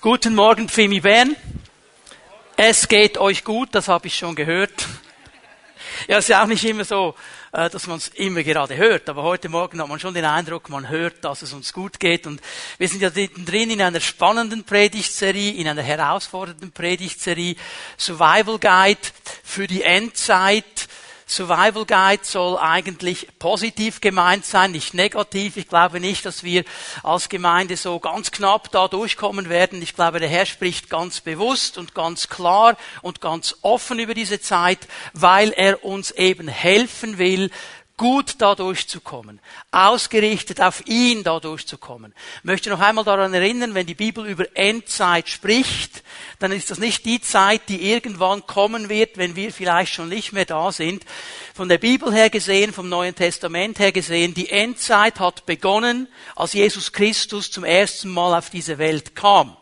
Guten Morgen, Fimi Bern. Es geht euch gut, das habe ich schon gehört. Ja, es ist auch nicht immer so, äh, dass man es immer gerade hört, aber heute Morgen hat man schon den Eindruck, man hört, dass es uns gut geht. Und wir sind ja drin in einer spannenden Predigtserie, in einer herausfordernden Predigtserie, Survival Guide für die Endzeit Survival Guide soll eigentlich positiv gemeint sein, nicht negativ. Ich glaube nicht, dass wir als Gemeinde so ganz knapp da durchkommen werden. Ich glaube, der Herr spricht ganz bewusst und ganz klar und ganz offen über diese Zeit, weil er uns eben helfen will, gut da durchzukommen, ausgerichtet auf ihn da durchzukommen. Ich möchte noch einmal daran erinnern, wenn die Bibel über Endzeit spricht, dann ist das nicht die Zeit, die irgendwann kommen wird, wenn wir vielleicht schon nicht mehr da sind. Von der Bibel her gesehen, vom Neuen Testament her gesehen, die Endzeit hat begonnen, als Jesus Christus zum ersten Mal auf diese Welt kam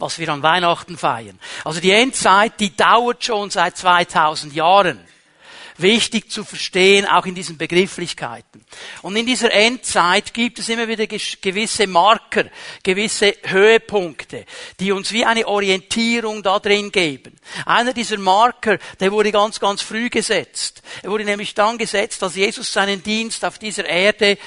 was wir an Weihnachten feiern. Also die Endzeit, die dauert schon seit 2000 Jahren wichtig zu verstehen, auch in diesen Begrifflichkeiten. Und in dieser Endzeit gibt es immer wieder gewisse Marker, gewisse Höhepunkte, die uns wie eine Orientierung da drin geben. Einer dieser Marker, der wurde ganz, ganz früh gesetzt. Er wurde nämlich dann gesetzt, als Jesus seinen Dienst auf dieser Erde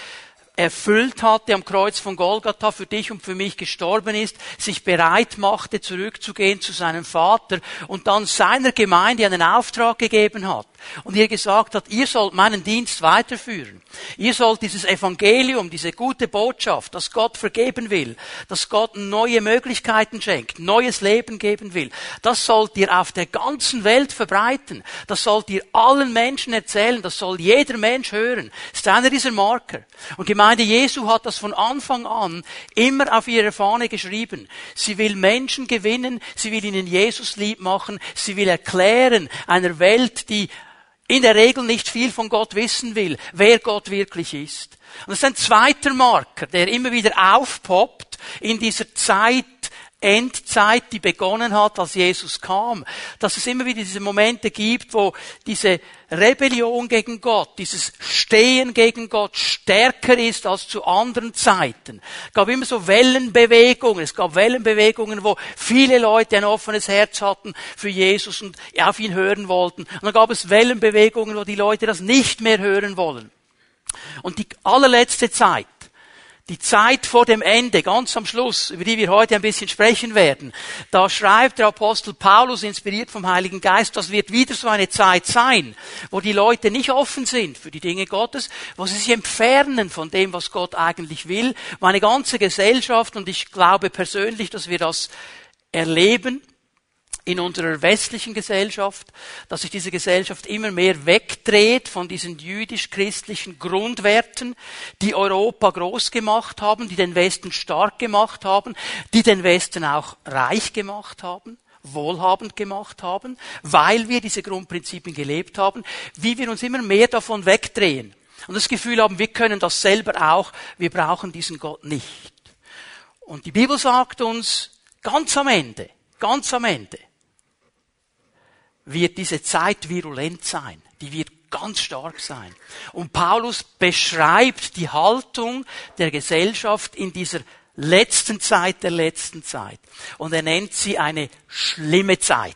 erfüllt hatte am Kreuz von Golgatha, für dich und für mich gestorben ist, sich bereit machte, zurückzugehen zu seinem Vater und dann seiner Gemeinde einen Auftrag gegeben hat und ihr gesagt hat, ihr sollt meinen Dienst weiterführen. Ihr sollt dieses Evangelium, diese gute Botschaft, dass Gott vergeben will, dass Gott neue Möglichkeiten schenkt, neues Leben geben will, das sollt ihr auf der ganzen Welt verbreiten. Das sollt ihr allen Menschen erzählen. Das soll jeder Mensch hören. Das ist einer dieser Marker. Und Gemeinde Jesu hat das von Anfang an immer auf ihre Fahne geschrieben. Sie will Menschen gewinnen. Sie will ihnen Jesus lieb machen. Sie will erklären einer Welt, die in der Regel nicht viel von Gott wissen will, wer Gott wirklich ist. Und das ist ein zweiter Marker, der immer wieder aufpoppt in dieser Zeit, Endzeit, die begonnen hat, als Jesus kam, dass es immer wieder diese Momente gibt, wo diese Rebellion gegen Gott, dieses Stehen gegen Gott stärker ist als zu anderen Zeiten. Es gab immer so Wellenbewegungen. Es gab Wellenbewegungen, wo viele Leute ein offenes Herz hatten für Jesus und auf ihn hören wollten. Und dann gab es Wellenbewegungen, wo die Leute das nicht mehr hören wollen. Und die allerletzte Zeit, die Zeit vor dem Ende, ganz am Schluss, über die wir heute ein bisschen sprechen werden, da schreibt der Apostel Paulus, inspiriert vom Heiligen Geist, das wird wieder so eine Zeit sein, wo die Leute nicht offen sind für die Dinge Gottes, wo sie sich entfernen von dem, was Gott eigentlich will. Meine ganze Gesellschaft, und ich glaube persönlich, dass wir das erleben, in unserer westlichen Gesellschaft, dass sich diese Gesellschaft immer mehr wegdreht von diesen jüdisch-christlichen Grundwerten, die Europa groß gemacht haben, die den Westen stark gemacht haben, die den Westen auch reich gemacht haben wohlhabend gemacht haben, weil wir diese Grundprinzipien gelebt haben, wie wir uns immer mehr davon wegdrehen und das Gefühl haben, wir können das selber auch, wir brauchen diesen Gott nicht. Und die Bibel sagt uns ganz am Ende, ganz am Ende, wird diese Zeit virulent sein. Die wird ganz stark sein. Und Paulus beschreibt die Haltung der Gesellschaft in dieser letzten Zeit der letzten Zeit. Und er nennt sie eine schlimme Zeit.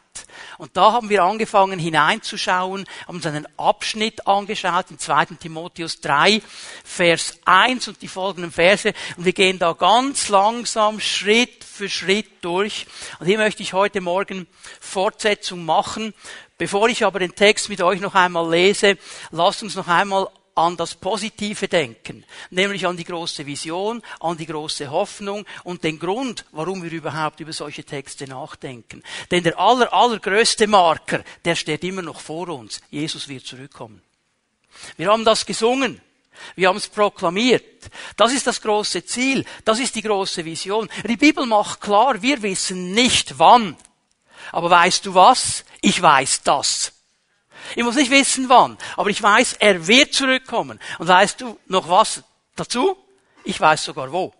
Und da haben wir angefangen hineinzuschauen, haben uns einen Abschnitt angeschaut, in 2. Timotheus 3, Vers 1 und die folgenden Verse. Und wir gehen da ganz langsam Schritt für Schritt durch. Und hier möchte ich heute Morgen Fortsetzung machen. Bevor ich aber den Text mit euch noch einmal lese, lasst uns noch einmal an das Positive denken, nämlich an die große Vision, an die große Hoffnung und den Grund, warum wir überhaupt über solche Texte nachdenken. Denn der aller, allergrößte Marker, der steht immer noch vor uns. Jesus wird zurückkommen. Wir haben das gesungen. Wir haben es proklamiert. Das ist das große Ziel. Das ist die große Vision. Die Bibel macht klar, wir wissen nicht wann. Aber weißt du was? Ich weiß das. Ich muss nicht wissen wann, aber ich weiß, er wird zurückkommen. Und weißt du noch was dazu? Ich weiß sogar wo.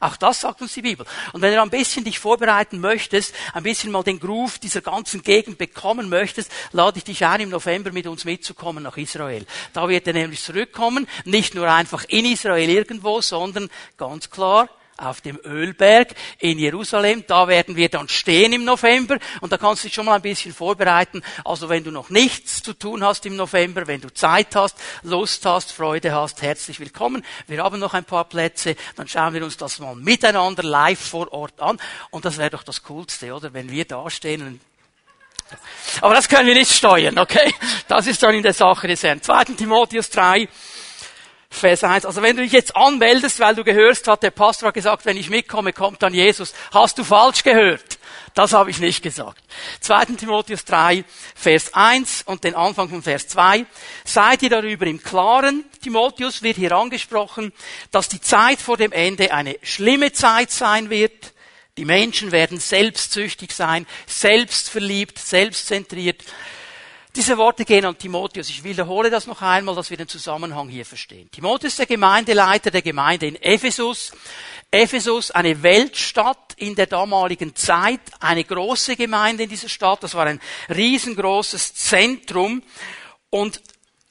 Auch das sagt uns die Bibel. Und wenn du ein bisschen dich vorbereiten möchtest, ein bisschen mal den Groove dieser ganzen Gegend bekommen möchtest, lade ich dich ein, im November mit uns mitzukommen nach Israel. Da wird er nämlich zurückkommen, nicht nur einfach in Israel irgendwo, sondern ganz klar auf dem Ölberg in Jerusalem. Da werden wir dann stehen im November und da kannst du dich schon mal ein bisschen vorbereiten. Also wenn du noch nichts zu tun hast im November, wenn du Zeit hast, Lust hast, Freude hast, herzlich willkommen. Wir haben noch ein paar Plätze, dann schauen wir uns das mal miteinander live vor Ort an und das wäre doch das Coolste, oder? Wenn wir da stehen aber das können wir nicht steuern, okay? Das ist dann in der Sache des Herrn. 2. Timotheus 3, Vers 1. Also wenn du dich jetzt anmeldest, weil du gehörst, hat der Pastor gesagt, wenn ich mitkomme, kommt dann Jesus. Hast du falsch gehört? Das habe ich nicht gesagt. 2. Timotheus 3, Vers 1 und den Anfang von Vers 2. Seid ihr darüber im Klaren, Timotheus wird hier angesprochen, dass die Zeit vor dem Ende eine schlimme Zeit sein wird. Die Menschen werden selbstsüchtig sein, selbstverliebt, selbstzentriert. Diese Worte gehen an Timotheus. Ich wiederhole das noch einmal, dass wir den Zusammenhang hier verstehen. Timotheus der Gemeindeleiter der Gemeinde in Ephesus. Ephesus, eine Weltstadt in der damaligen Zeit, eine große Gemeinde in dieser Stadt. Das war ein riesengroßes Zentrum. Und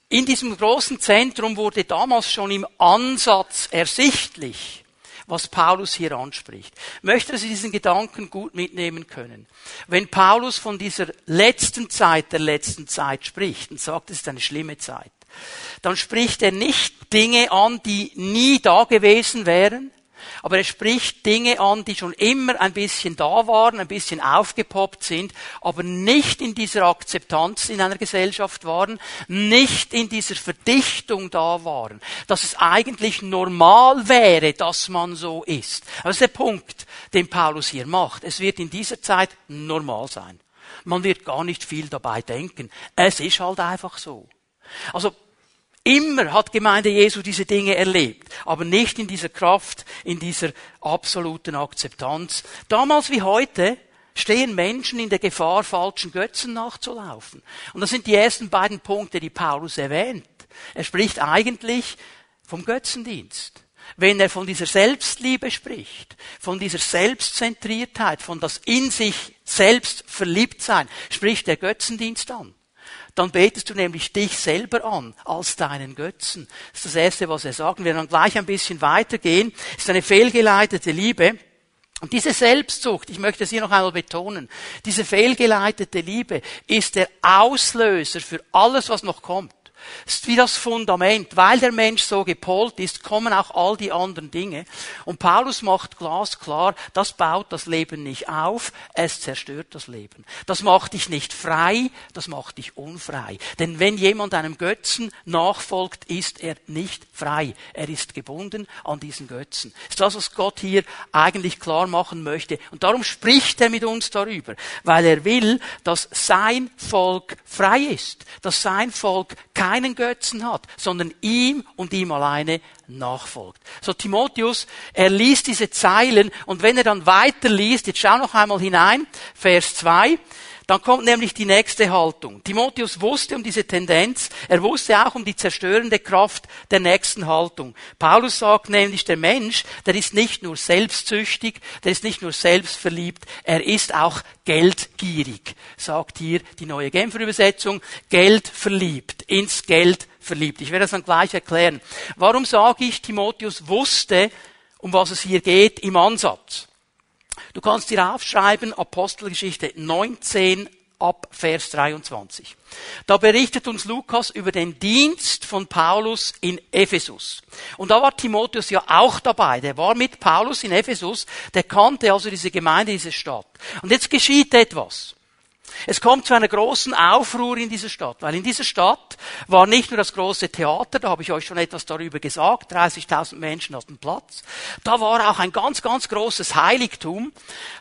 in diesem großen Zentrum wurde damals schon im Ansatz ersichtlich, was Paulus hier anspricht. Ich möchte, dass Sie diesen Gedanken gut mitnehmen können. Wenn Paulus von dieser letzten Zeit der letzten Zeit spricht und sagt, es ist eine schlimme Zeit, dann spricht er nicht Dinge an, die nie da gewesen wären, aber er spricht Dinge an, die schon immer ein bisschen da waren, ein bisschen aufgepoppt sind, aber nicht in dieser Akzeptanz in einer Gesellschaft waren, nicht in dieser Verdichtung da waren, dass es eigentlich normal wäre, dass man so ist. Das ist der Punkt, den Paulus hier macht. Es wird in dieser Zeit normal sein. Man wird gar nicht viel dabei denken. Es ist halt einfach so. Also Immer hat Gemeinde Jesu diese Dinge erlebt, aber nicht in dieser Kraft, in dieser absoluten Akzeptanz. Damals wie heute stehen Menschen in der Gefahr, falschen Götzen nachzulaufen. Und das sind die ersten beiden Punkte, die Paulus erwähnt. Er spricht eigentlich vom Götzendienst. Wenn er von dieser Selbstliebe spricht, von dieser Selbstzentriertheit, von das in sich selbst verliebt sein, spricht der Götzendienst an dann betest du nämlich dich selber an als deinen Götzen. Das ist das Erste, was er sagt. Wir dann gleich ein bisschen weitergehen. Das ist eine fehlgeleitete Liebe. Und diese Selbstsucht, ich möchte es hier noch einmal betonen, diese fehlgeleitete Liebe ist der Auslöser für alles, was noch kommt. Ist wie das Fundament. Weil der Mensch so gepolt ist, kommen auch all die anderen Dinge. Und Paulus macht glasklar, das baut das Leben nicht auf, es zerstört das Leben. Das macht dich nicht frei, das macht dich unfrei. Denn wenn jemand einem Götzen nachfolgt, ist er nicht frei. Er ist gebunden an diesen Götzen. Das ist das, was Gott hier eigentlich klar machen möchte. Und darum spricht er mit uns darüber, weil er will, dass sein Volk frei ist, dass sein Volk kein keinen Götzen hat, sondern ihm und ihm alleine nachfolgt. So Timotheus, er liest diese Zeilen und wenn er dann weiter liest, jetzt schau noch einmal hinein, Vers 2, dann kommt nämlich die nächste Haltung. Timotheus wusste um diese Tendenz, er wusste auch um die zerstörende Kraft der nächsten Haltung. Paulus sagt nämlich, der Mensch, der ist nicht nur selbstsüchtig, der ist nicht nur selbstverliebt, er ist auch geldgierig, sagt hier die neue Genfer Übersetzung, Geld verliebt, ins Geld verliebt. Ich werde das dann gleich erklären. Warum sage ich, Timotheus wusste, um was es hier geht im Ansatz? Du kannst dir aufschreiben, Apostelgeschichte 19 ab Vers 23. Da berichtet uns Lukas über den Dienst von Paulus in Ephesus. Und da war Timotheus ja auch dabei. Der war mit Paulus in Ephesus. Der kannte also diese Gemeinde, diese Stadt. Und jetzt geschieht etwas. Es kommt zu einer großen Aufruhr in dieser Stadt, weil in dieser Stadt war nicht nur das große Theater, da habe ich euch schon etwas darüber gesagt, 30.000 Menschen hatten Platz, da war auch ein ganz, ganz großes Heiligtum,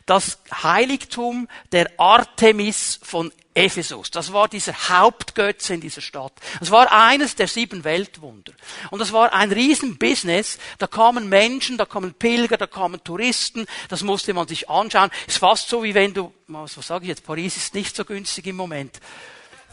das Heiligtum der Artemis von Ephesus. Das war dieser Hauptgötze in dieser Stadt. Das war eines der sieben Weltwunder. Und das war ein Riesenbusiness. Da kamen Menschen, da kamen Pilger, da kamen Touristen. Das musste man sich anschauen. Ist fast so wie wenn du, was sage ich jetzt, Paris ist nicht so günstig im Moment.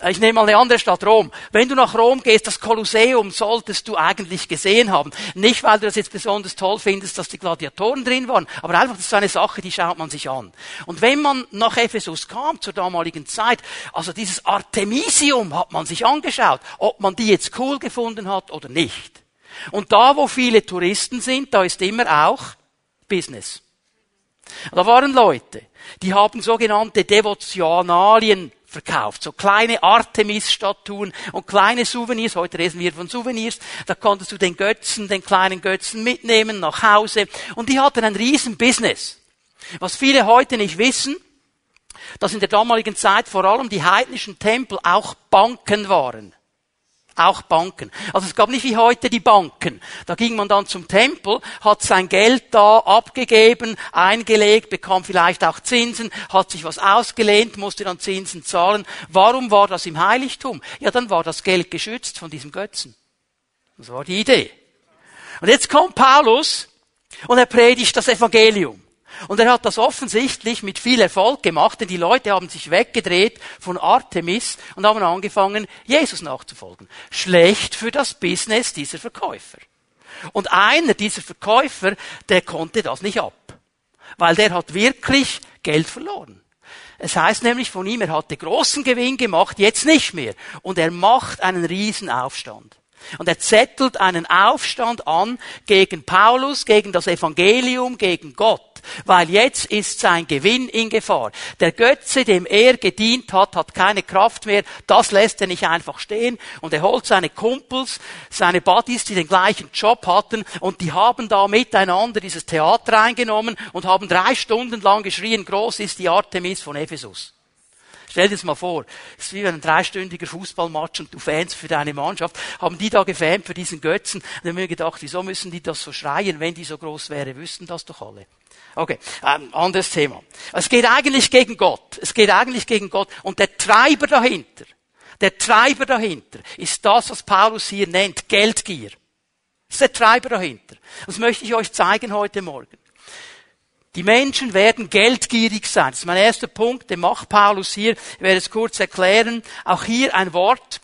Ich nehme mal eine andere Stadt, Rom. Wenn du nach Rom gehst, das Kolosseum solltest du eigentlich gesehen haben. Nicht, weil du das jetzt besonders toll findest, dass die Gladiatoren drin waren, aber einfach, das ist eine Sache, die schaut man sich an. Und wenn man nach Ephesus kam, zur damaligen Zeit, also dieses Artemisium hat man sich angeschaut, ob man die jetzt cool gefunden hat oder nicht. Und da, wo viele Touristen sind, da ist immer auch Business. Da waren Leute, die haben sogenannte Devotionalien verkauft. So kleine Artemis-Statuen und kleine Souvenirs. Heute reden wir von Souvenirs. Da konntest du den Götzen, den kleinen Götzen mitnehmen nach Hause. Und die hatten ein riesen Business. Was viele heute nicht wissen, dass in der damaligen Zeit vor allem die heidnischen Tempel auch Banken waren auch Banken. Also es gab nicht wie heute die Banken. Da ging man dann zum Tempel, hat sein Geld da abgegeben, eingelegt, bekam vielleicht auch Zinsen, hat sich was ausgelehnt, musste dann Zinsen zahlen. Warum war das im Heiligtum? Ja, dann war das Geld geschützt von diesem Götzen. Das war die Idee. Und jetzt kommt Paulus und er predigt das Evangelium. Und er hat das offensichtlich mit viel Erfolg gemacht, denn die Leute haben sich weggedreht von Artemis und haben angefangen, Jesus nachzufolgen. Schlecht für das Business dieser Verkäufer. Und einer dieser Verkäufer, der konnte das nicht ab. Weil der hat wirklich Geld verloren. Es heißt nämlich von ihm, er hatte großen Gewinn gemacht, jetzt nicht mehr. Und er macht einen Riesenaufstand. Und er zettelt einen Aufstand an gegen Paulus, gegen das Evangelium, gegen Gott. Weil jetzt ist sein Gewinn in Gefahr. Der Götze, dem er gedient hat, hat keine Kraft mehr. Das lässt er nicht einfach stehen. Und er holt seine Kumpels, seine Buddies, die den gleichen Job hatten. Und die haben da miteinander dieses Theater eingenommen und haben drei Stunden lang geschrien, groß ist die Artemis von Ephesus. Stell dir das mal vor. Es ist wie ein dreistündiger Fußballmatch und du Fans für deine Mannschaft. Haben die da gefans für diesen Götzen? Und dann haben wir gedacht, wieso müssen die das so schreien? Wenn die so groß wäre, wüssten das doch alle. Okay, ähm, anderes Thema. Es geht eigentlich gegen Gott. Es geht eigentlich gegen Gott. Und der Treiber dahinter, der Treiber dahinter ist das, was Paulus hier nennt, Geldgier. Das ist der Treiber dahinter. Das möchte ich euch zeigen heute Morgen. Die Menschen werden geldgierig sein. Das ist mein erster Punkt, den macht Paulus hier. Ich werde es kurz erklären. Auch hier ein Wort,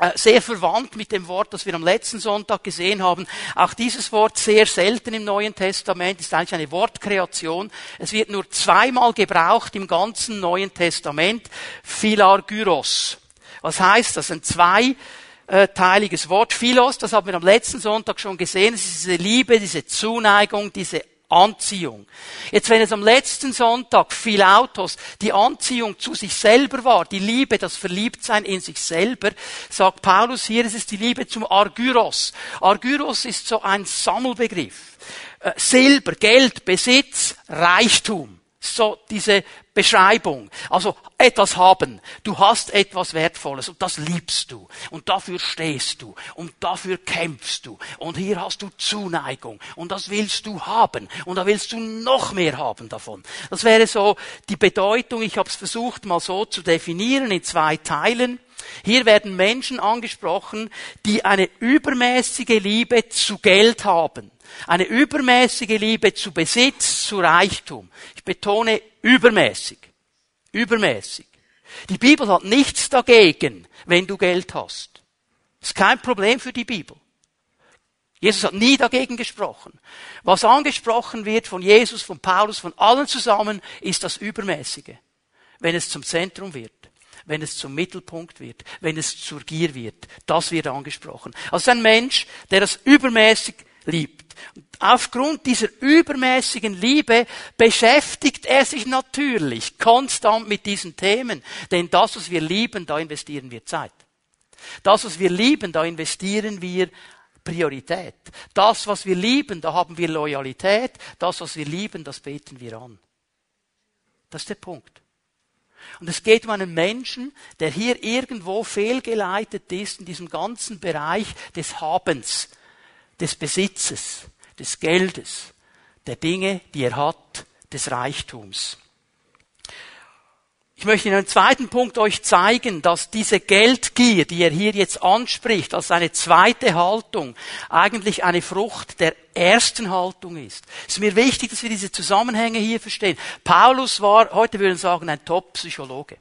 äh, sehr verwandt mit dem Wort, das wir am letzten Sonntag gesehen haben. Auch dieses Wort sehr selten im Neuen Testament ist eigentlich eine Wortkreation. Es wird nur zweimal gebraucht im ganzen Neuen Testament. Philargyros. Was heißt das? Ein zweiteiliges Wort. Philos, das haben wir am letzten Sonntag schon gesehen. Es ist diese Liebe, diese Zuneigung, diese Anziehung. Jetzt, wenn es am letzten Sonntag viel Autos die Anziehung zu sich selber war, die Liebe, das Verliebtsein in sich selber, sagt Paulus hier, es ist die Liebe zum Argyros. Argyros ist so ein Sammelbegriff. Äh, Silber, Geld, Besitz, Reichtum. So diese Beschreibung. Also etwas haben. Du hast etwas Wertvolles und das liebst du. Und dafür stehst du. Und dafür kämpfst du. Und hier hast du Zuneigung. Und das willst du haben. Und da willst du noch mehr haben davon. Das wäre so die Bedeutung. Ich habe es versucht mal so zu definieren in zwei Teilen. Hier werden Menschen angesprochen, die eine übermäßige Liebe zu Geld haben. Eine übermäßige Liebe zu Besitz, zu Reichtum. Ich betone übermäßig. Übermäßig. Die Bibel hat nichts dagegen, wenn du Geld hast. Das ist kein Problem für die Bibel. Jesus hat nie dagegen gesprochen. Was angesprochen wird von Jesus, von Paulus, von allen zusammen, ist das Übermäßige. Wenn es zum Zentrum wird, wenn es zum Mittelpunkt wird, wenn es zur Gier wird, das wird angesprochen. Also ein Mensch, der das übermäßig liebt. Und aufgrund dieser übermäßigen Liebe beschäftigt er sich natürlich konstant mit diesen Themen. Denn das, was wir lieben, da investieren wir Zeit. Das, was wir lieben, da investieren wir Priorität. Das, was wir lieben, da haben wir Loyalität. Das, was wir lieben, das beten wir an. Das ist der Punkt. Und es geht um einen Menschen, der hier irgendwo fehlgeleitet ist in diesem ganzen Bereich des Habens des Besitzes, des Geldes, der Dinge, die er hat, des Reichtums. Ich möchte in einem zweiten Punkt euch zeigen, dass diese Geldgier, die er hier jetzt anspricht, als eine zweite Haltung, eigentlich eine Frucht der ersten Haltung ist. Es ist mir wichtig, dass wir diese Zusammenhänge hier verstehen. Paulus war, heute würden wir sagen, ein Top-Psychologe.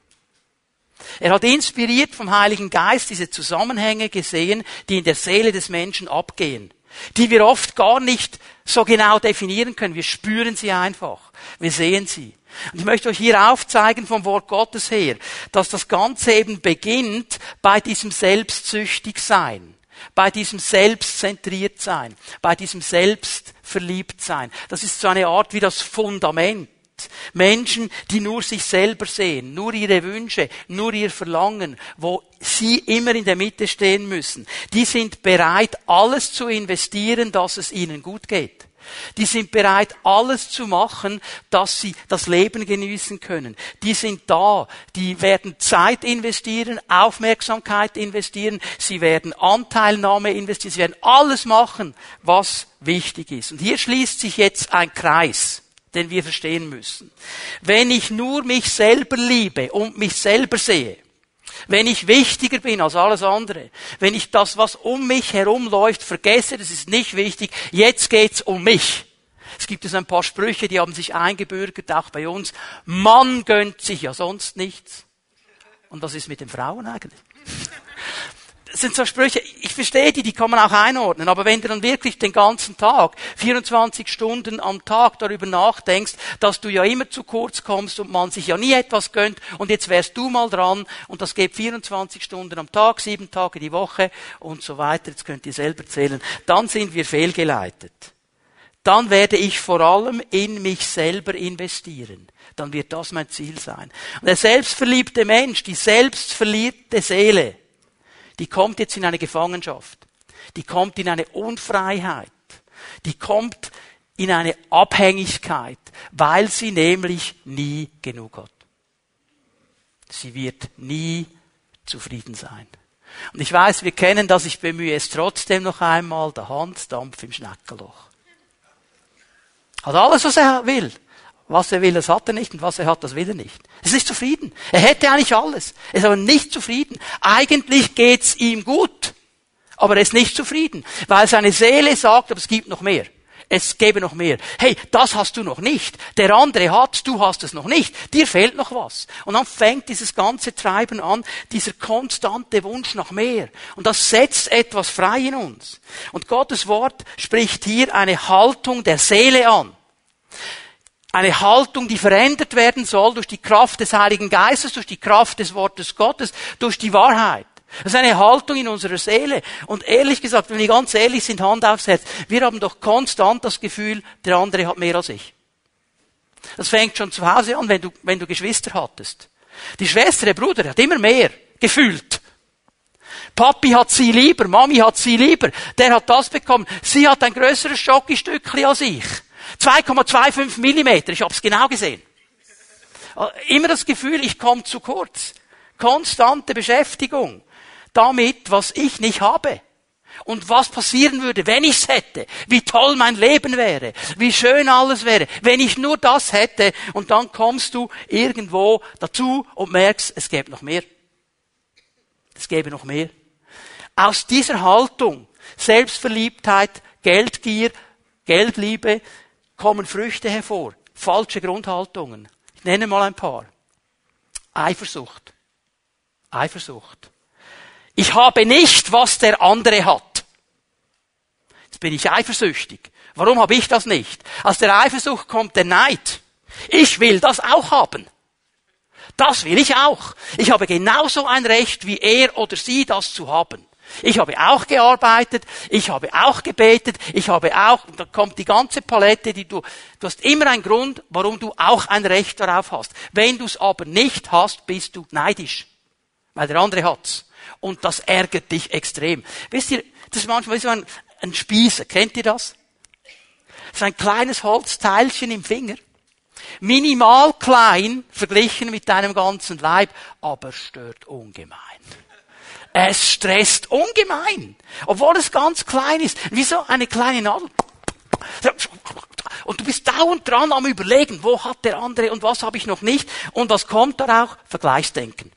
Er hat inspiriert vom Heiligen Geist diese Zusammenhänge gesehen, die in der Seele des Menschen abgehen die wir oft gar nicht so genau definieren können. Wir spüren sie einfach. Wir sehen sie. Und ich möchte euch hier aufzeigen vom Wort Gottes her, dass das Ganze eben beginnt bei diesem Selbstsüchtigsein, bei diesem Selbstzentriertsein, bei diesem Selbst verliebt sein. Das ist so eine Art wie das Fundament. Menschen, die nur sich selber sehen, nur ihre Wünsche, nur ihr Verlangen, wo sie immer in der Mitte stehen müssen, die sind bereit, alles zu investieren, dass es ihnen gut geht. Die sind bereit, alles zu machen, dass sie das Leben genießen können. Die sind da. Die werden Zeit investieren, Aufmerksamkeit investieren. Sie werden Anteilnahme investieren. Sie werden alles machen, was wichtig ist. Und hier schließt sich jetzt ein Kreis den wir verstehen müssen. Wenn ich nur mich selber liebe und mich selber sehe, wenn ich wichtiger bin als alles andere, wenn ich das, was um mich herum läuft, vergesse, das ist nicht wichtig, jetzt geht's um mich. Es gibt jetzt ein paar Sprüche, die haben sich eingebürgert, auch bei uns. Mann gönnt sich ja sonst nichts. Und was ist mit den Frauen eigentlich? Das sind so Sprüche, ich verstehe die, die kann man auch einordnen, aber wenn du dann wirklich den ganzen Tag, 24 Stunden am Tag darüber nachdenkst, dass du ja immer zu kurz kommst und man sich ja nie etwas gönnt und jetzt wärst du mal dran und das geht 24 Stunden am Tag, sieben Tage die Woche und so weiter, jetzt könnt ihr selber zählen, dann sind wir fehlgeleitet. Dann werde ich vor allem in mich selber investieren. Dann wird das mein Ziel sein. Und der selbstverliebte Mensch, die selbstverliebte Seele, die kommt jetzt in eine Gefangenschaft. Die kommt in eine Unfreiheit. Die kommt in eine Abhängigkeit, weil sie nämlich nie genug hat. Sie wird nie zufrieden sein. Und ich weiß, wir kennen das, ich bemühe es trotzdem noch einmal, der Handdampf im Schneckelloch. Hat alles, was er will. Was er will, das hat er nicht und was er hat, das will er nicht. Er ist nicht zufrieden. Er hätte eigentlich alles. Er ist aber nicht zufrieden. Eigentlich geht's ihm gut, aber er ist nicht zufrieden, weil seine Seele sagt, aber es gibt noch mehr. Es gäbe noch mehr. Hey, das hast du noch nicht. Der andere hat, du hast es noch nicht. Dir fehlt noch was. Und dann fängt dieses ganze Treiben an, dieser konstante Wunsch nach mehr. Und das setzt etwas frei in uns. Und Gottes Wort spricht hier eine Haltung der Seele an eine Haltung, die verändert werden soll durch die Kraft des Heiligen Geistes, durch die Kraft des Wortes Gottes, durch die Wahrheit. Das ist eine Haltung in unserer Seele. Und ehrlich gesagt, wenn wir ganz ehrlich sind, Hand aufs Herz, wir haben doch konstant das Gefühl, der andere hat mehr als ich. Das fängt schon zu Hause an, wenn du, wenn du Geschwister hattest. Die Schwester, der Bruder, hat immer mehr gefühlt. Papi hat sie lieber, Mami hat sie lieber, der hat das bekommen. Sie hat ein größeres Schokostückchen als ich. 2,25 Millimeter, ich habe es genau gesehen. Immer das Gefühl, ich komme zu kurz. Konstante Beschäftigung damit, was ich nicht habe. Und was passieren würde, wenn ich's hätte. Wie toll mein Leben wäre. Wie schön alles wäre. Wenn ich nur das hätte. Und dann kommst du irgendwo dazu und merkst, es gäbe noch mehr. Es gäbe noch mehr. Aus dieser Haltung, Selbstverliebtheit, Geldgier, Geldliebe, kommen Früchte hervor. Falsche Grundhaltungen. Ich nenne mal ein paar. Eifersucht. Eifersucht. Ich habe nicht, was der andere hat. Jetzt bin ich eifersüchtig. Warum habe ich das nicht? Aus der Eifersucht kommt der Neid. Ich will das auch haben. Das will ich auch. Ich habe genauso ein Recht wie er oder sie, das zu haben. Ich habe auch gearbeitet, ich habe auch gebetet, ich habe auch, da kommt die ganze Palette, die du, du hast immer einen Grund, warum du auch ein Recht darauf hast. Wenn du es aber nicht hast, bist du neidisch. Weil der andere hat's. Und das ärgert dich extrem. Wisst ihr, das ist manchmal so ein, ein Spießer. Kennt ihr das? Ist ein kleines Holzteilchen im Finger. Minimal klein verglichen mit deinem ganzen Leib, aber stört ungemein. Es stresst ungemein. Obwohl es ganz klein ist. Wie so eine kleine Nadel. Und du bist dauernd dran am überlegen, wo hat der andere und was habe ich noch nicht. Und was kommt da auch? Vergleichsdenken.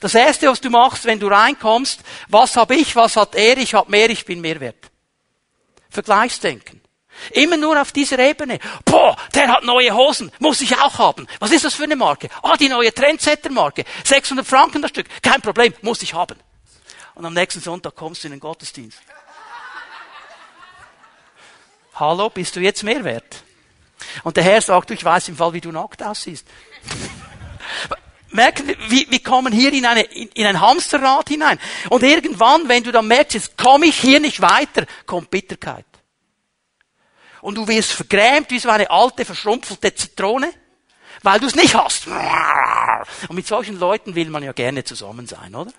Das erste, was du machst, wenn du reinkommst, was habe ich, was hat er, ich habe mehr, ich bin mehr wert. Vergleichsdenken. Immer nur auf dieser Ebene. Boah, der hat neue Hosen, muss ich auch haben. Was ist das für eine Marke? Ah, die neue Trendsetter-Marke. 600 Franken das Stück. Kein Problem, muss ich haben. Und am nächsten Sonntag kommst du in den Gottesdienst. Hallo, bist du jetzt mehr wert? Und der Herr sagt, ich weiß im Fall, wie du nackt aussiehst. Merken wir, wir, kommen hier in, eine, in, in ein Hamsterrad hinein. Und irgendwann, wenn du dann merkst, jetzt komme ich hier nicht weiter, kommt Bitterkeit. Und du wirst vergrämt wie so eine alte, verschrumpfelte Zitrone, weil du es nicht hast. Und mit solchen Leuten will man ja gerne zusammen sein, oder?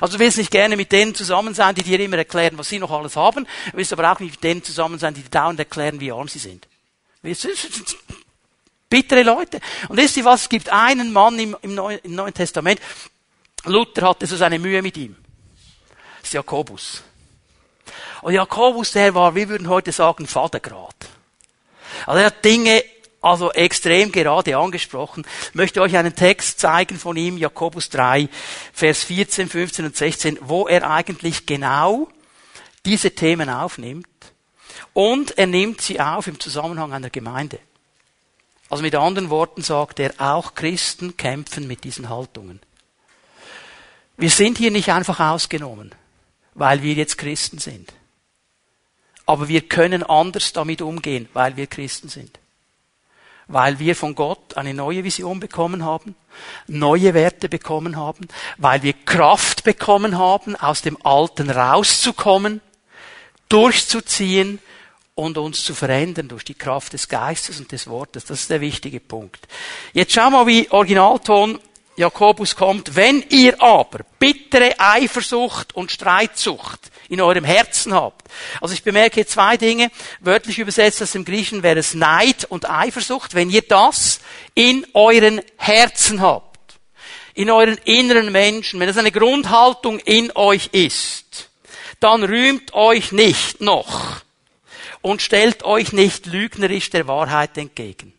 Also du willst nicht gerne mit denen zusammen sein, die dir immer erklären, was sie noch alles haben. Du willst aber auch nicht mit denen zusammen sein, die dir dauernd erklären, wie arm sie sind. Bittere Leute. Und wisst ihr was? Es gibt einen Mann im, im, Neuen, im Neuen Testament. Luther hatte so seine Mühe mit ihm. Das ist Jakobus. Und Jakobus, der war, wir würden heute sagen, Vatergrad. Also er hat Dinge also extrem gerade angesprochen. Ich möchte euch einen Text zeigen von ihm, Jakobus 3, Vers 14, 15 und 16, wo er eigentlich genau diese Themen aufnimmt und er nimmt sie auf im Zusammenhang einer Gemeinde. Also mit anderen Worten sagt er, auch Christen kämpfen mit diesen Haltungen. Wir sind hier nicht einfach ausgenommen, weil wir jetzt Christen sind. Aber wir können anders damit umgehen, weil wir Christen sind weil wir von Gott eine neue Vision bekommen haben, neue Werte bekommen haben, weil wir Kraft bekommen haben, aus dem Alten rauszukommen, durchzuziehen und uns zu verändern durch die Kraft des Geistes und des Wortes. Das ist der wichtige Punkt. Jetzt schauen wir, wie Originalton Jakobus kommt. Wenn ihr aber bittere Eifersucht und Streitsucht in eurem Herzen habt. Also ich bemerke hier zwei Dinge. Wörtlich übersetzt das im Griechen wäre es Neid und Eifersucht. Wenn ihr das in euren Herzen habt, in euren inneren Menschen, wenn das eine Grundhaltung in euch ist, dann rühmt euch nicht noch und stellt euch nicht lügnerisch der Wahrheit entgegen.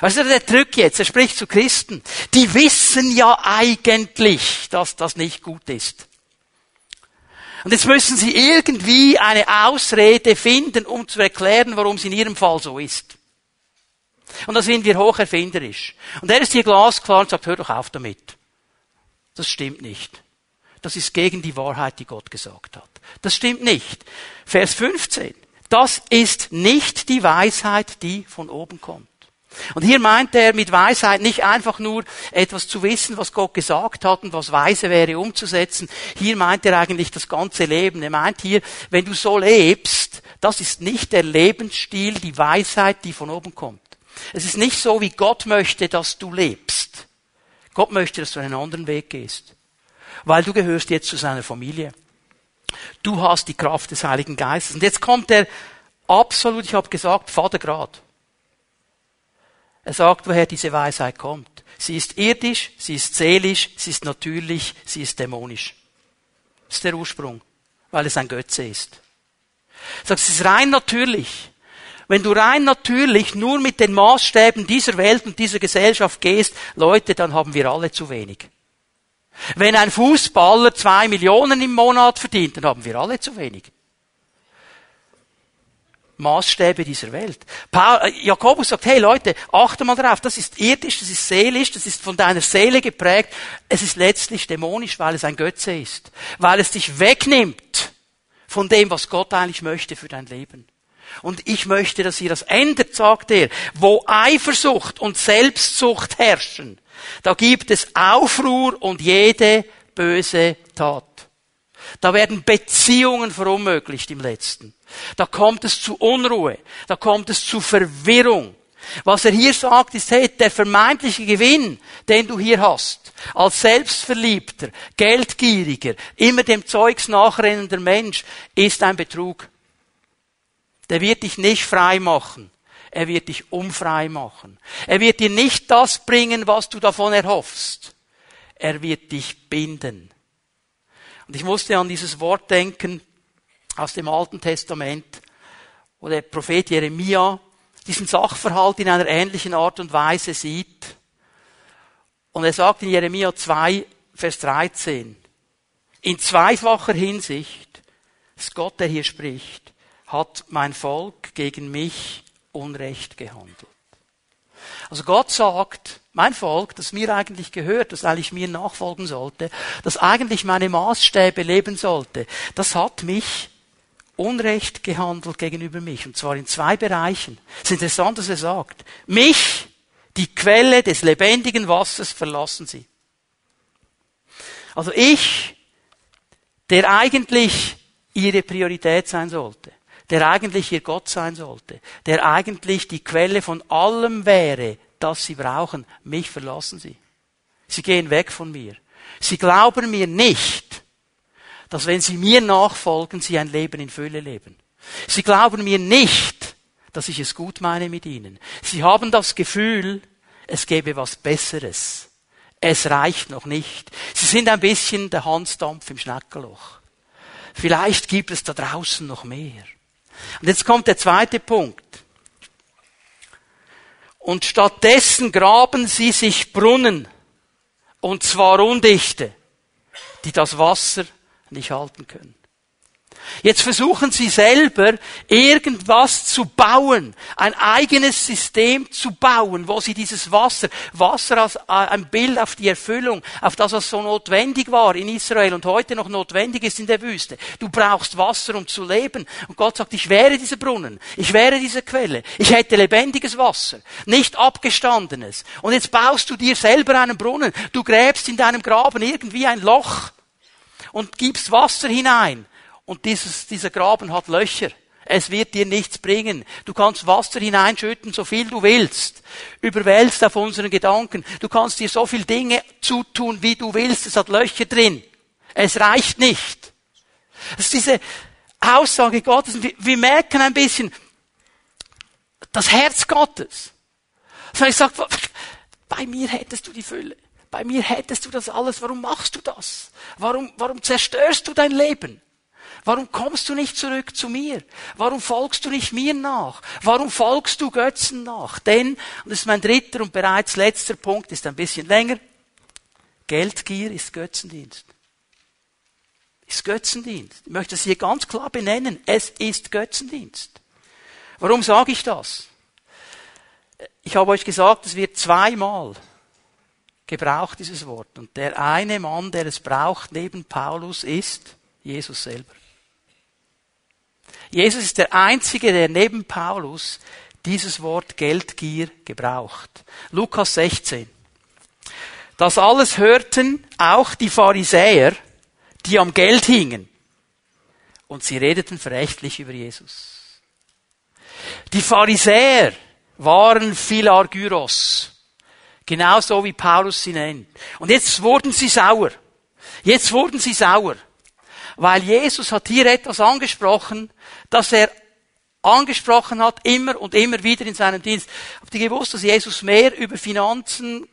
Also der Drück jetzt, er spricht zu Christen, die wissen ja eigentlich, dass das nicht gut ist. Und jetzt müssen sie irgendwie eine Ausrede finden, um zu erklären, warum es in ihrem Fall so ist. Und da sind wir hoch erfinderisch. Und er ist hier glasklar und sagt, hör doch auf damit. Das stimmt nicht. Das ist gegen die Wahrheit, die Gott gesagt hat. Das stimmt nicht. Vers 15. Das ist nicht die Weisheit, die von oben kommt. Und hier meint er mit Weisheit nicht einfach nur etwas zu wissen, was Gott gesagt hat und was weise wäre umzusetzen. Hier meint er eigentlich das ganze Leben. Er meint hier, wenn du so lebst, das ist nicht der Lebensstil, die Weisheit, die von oben kommt. Es ist nicht so, wie Gott möchte, dass du lebst. Gott möchte, dass du einen anderen Weg gehst. Weil du gehörst jetzt zu seiner Familie. Du hast die Kraft des Heiligen Geistes. Und jetzt kommt er absolut, ich habe gesagt, Vatergrad. Er sagt, woher diese Weisheit kommt. Sie ist irdisch, sie ist seelisch, sie ist natürlich, sie ist dämonisch. Das ist der Ursprung, weil es ein Götze ist. Er sagt, es ist rein natürlich. Wenn du rein natürlich nur mit den Maßstäben dieser Welt und dieser Gesellschaft gehst, Leute, dann haben wir alle zu wenig. Wenn ein Fußballer zwei Millionen im Monat verdient, dann haben wir alle zu wenig. Maßstäbe dieser Welt. Paul, äh, Jakobus sagt, hey Leute, achte mal darauf, das ist irdisch, das ist seelisch, das ist von deiner Seele geprägt. Es ist letztlich dämonisch, weil es ein Götze ist. Weil es dich wegnimmt von dem, was Gott eigentlich möchte für dein Leben. Und ich möchte, dass ihr das ändert, sagt er. Wo Eifersucht und Selbstsucht herrschen, da gibt es Aufruhr und jede böse Tat. Da werden Beziehungen verunmöglicht im letzten. Da kommt es zu Unruhe. Da kommt es zu Verwirrung. Was er hier sagt, ist, hey, der vermeintliche Gewinn, den du hier hast, als selbstverliebter, geldgieriger, immer dem Zeugs nachrennender Mensch, ist ein Betrug. Der wird dich nicht frei machen. Er wird dich unfrei machen. Er wird dir nicht das bringen, was du davon erhoffst. Er wird dich binden. Und ich musste an dieses Wort denken aus dem Alten Testament, wo der Prophet Jeremia diesen Sachverhalt in einer ähnlichen Art und Weise sieht. Und er sagt in Jeremia 2, Vers 13, in zweifacher Hinsicht, ist Gott, der hier spricht, hat mein Volk gegen mich Unrecht gehandelt. Also Gott sagt, mein Volk, das mir eigentlich gehört, das eigentlich mir nachfolgen sollte, das eigentlich meine Maßstäbe leben sollte, das hat mich Unrecht gehandelt gegenüber mich. Und zwar in zwei Bereichen. Es ist interessant, dass er sagt, mich, die Quelle des lebendigen Wassers, verlassen sie. Also ich, der eigentlich ihre Priorität sein sollte, der eigentlich ihr Gott sein sollte, der eigentlich die Quelle von allem wäre, das sie brauchen, mich verlassen sie. Sie gehen weg von mir. Sie glauben mir nicht, dass wenn sie mir nachfolgen, sie ein Leben in Fülle leben. Sie glauben mir nicht, dass ich es gut meine mit ihnen. Sie haben das Gefühl, es gäbe was Besseres. Es reicht noch nicht. Sie sind ein bisschen der Hansdampf im Schneckerloch. Vielleicht gibt es da draußen noch mehr. Und jetzt kommt der zweite Punkt. Und stattdessen graben sie sich Brunnen, und zwar undichte, die das Wasser nicht halten können. Jetzt versuchen sie selber irgendwas zu bauen, ein eigenes System zu bauen, wo sie dieses Wasser, Wasser als äh, ein Bild auf die Erfüllung, auf das, was so notwendig war in Israel und heute noch notwendig ist in der Wüste. Du brauchst Wasser, um zu leben. Und Gott sagt, ich wäre dieser Brunnen, ich wäre diese Quelle, ich hätte lebendiges Wasser, nicht abgestandenes. Und jetzt baust du dir selber einen Brunnen, du gräbst in deinem Graben irgendwie ein Loch und gibst Wasser hinein. Und dieses, dieser Graben hat Löcher. Es wird dir nichts bringen. Du kannst Wasser hineinschütten, so viel du willst. Überwälzt auf unseren Gedanken. Du kannst dir so viel Dinge zutun, wie du willst. Es hat Löcher drin. Es reicht nicht. Das ist diese Aussage Gottes. Wir merken ein bisschen das Herz Gottes. So ich sage, bei mir hättest du die Fülle. Bei mir hättest du das alles. Warum machst du das? Warum, warum zerstörst du dein Leben? Warum kommst du nicht zurück zu mir? Warum folgst du nicht mir nach? Warum folgst du Götzen nach? Denn, und das ist mein dritter und bereits letzter Punkt, ist ein bisschen länger, Geldgier ist Götzendienst. Ist Götzendienst. Ich möchte es hier ganz klar benennen. Es ist Götzendienst. Warum sage ich das? Ich habe euch gesagt, es wird zweimal gebraucht, dieses Wort. Und der eine Mann, der es braucht neben Paulus, ist Jesus selber. Jesus ist der Einzige, der neben Paulus dieses Wort Geldgier gebraucht. Lukas 16. Das alles hörten auch die Pharisäer, die am Geld hingen. Und sie redeten verächtlich über Jesus. Die Pharisäer waren Philargyros. Genauso wie Paulus sie nennt. Und jetzt wurden sie sauer. Jetzt wurden sie sauer. Weil Jesus hat hier etwas angesprochen, das er angesprochen hat, immer und immer wieder in seinem Dienst. Habt ihr gewusst, dass Jesus mehr über Finanzen,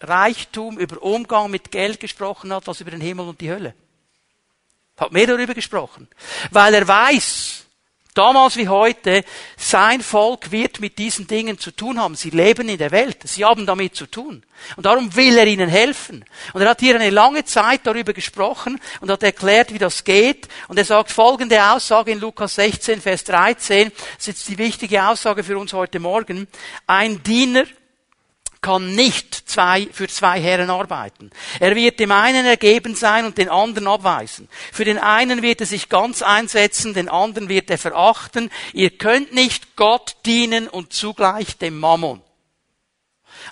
Reichtum, über Umgang mit Geld gesprochen hat, als über den Himmel und die Hölle? Hat mehr darüber gesprochen. Weil er weiß, damals wie heute, sein Volk wird mit diesen Dingen zu tun haben. Sie leben in der Welt. Sie haben damit zu tun. Und darum will er ihnen helfen. Und er hat hier eine lange Zeit darüber gesprochen und hat erklärt, wie das geht. Und er sagt folgende Aussage in Lukas 16, Vers 13. Das ist jetzt die wichtige Aussage für uns heute Morgen. Ein Diener kann nicht zwei, für zwei Herren arbeiten. Er wird dem einen ergeben sein und den anderen abweisen. Für den einen wird er sich ganz einsetzen, den anderen wird er verachten. Ihr könnt nicht Gott dienen und zugleich dem Mammon.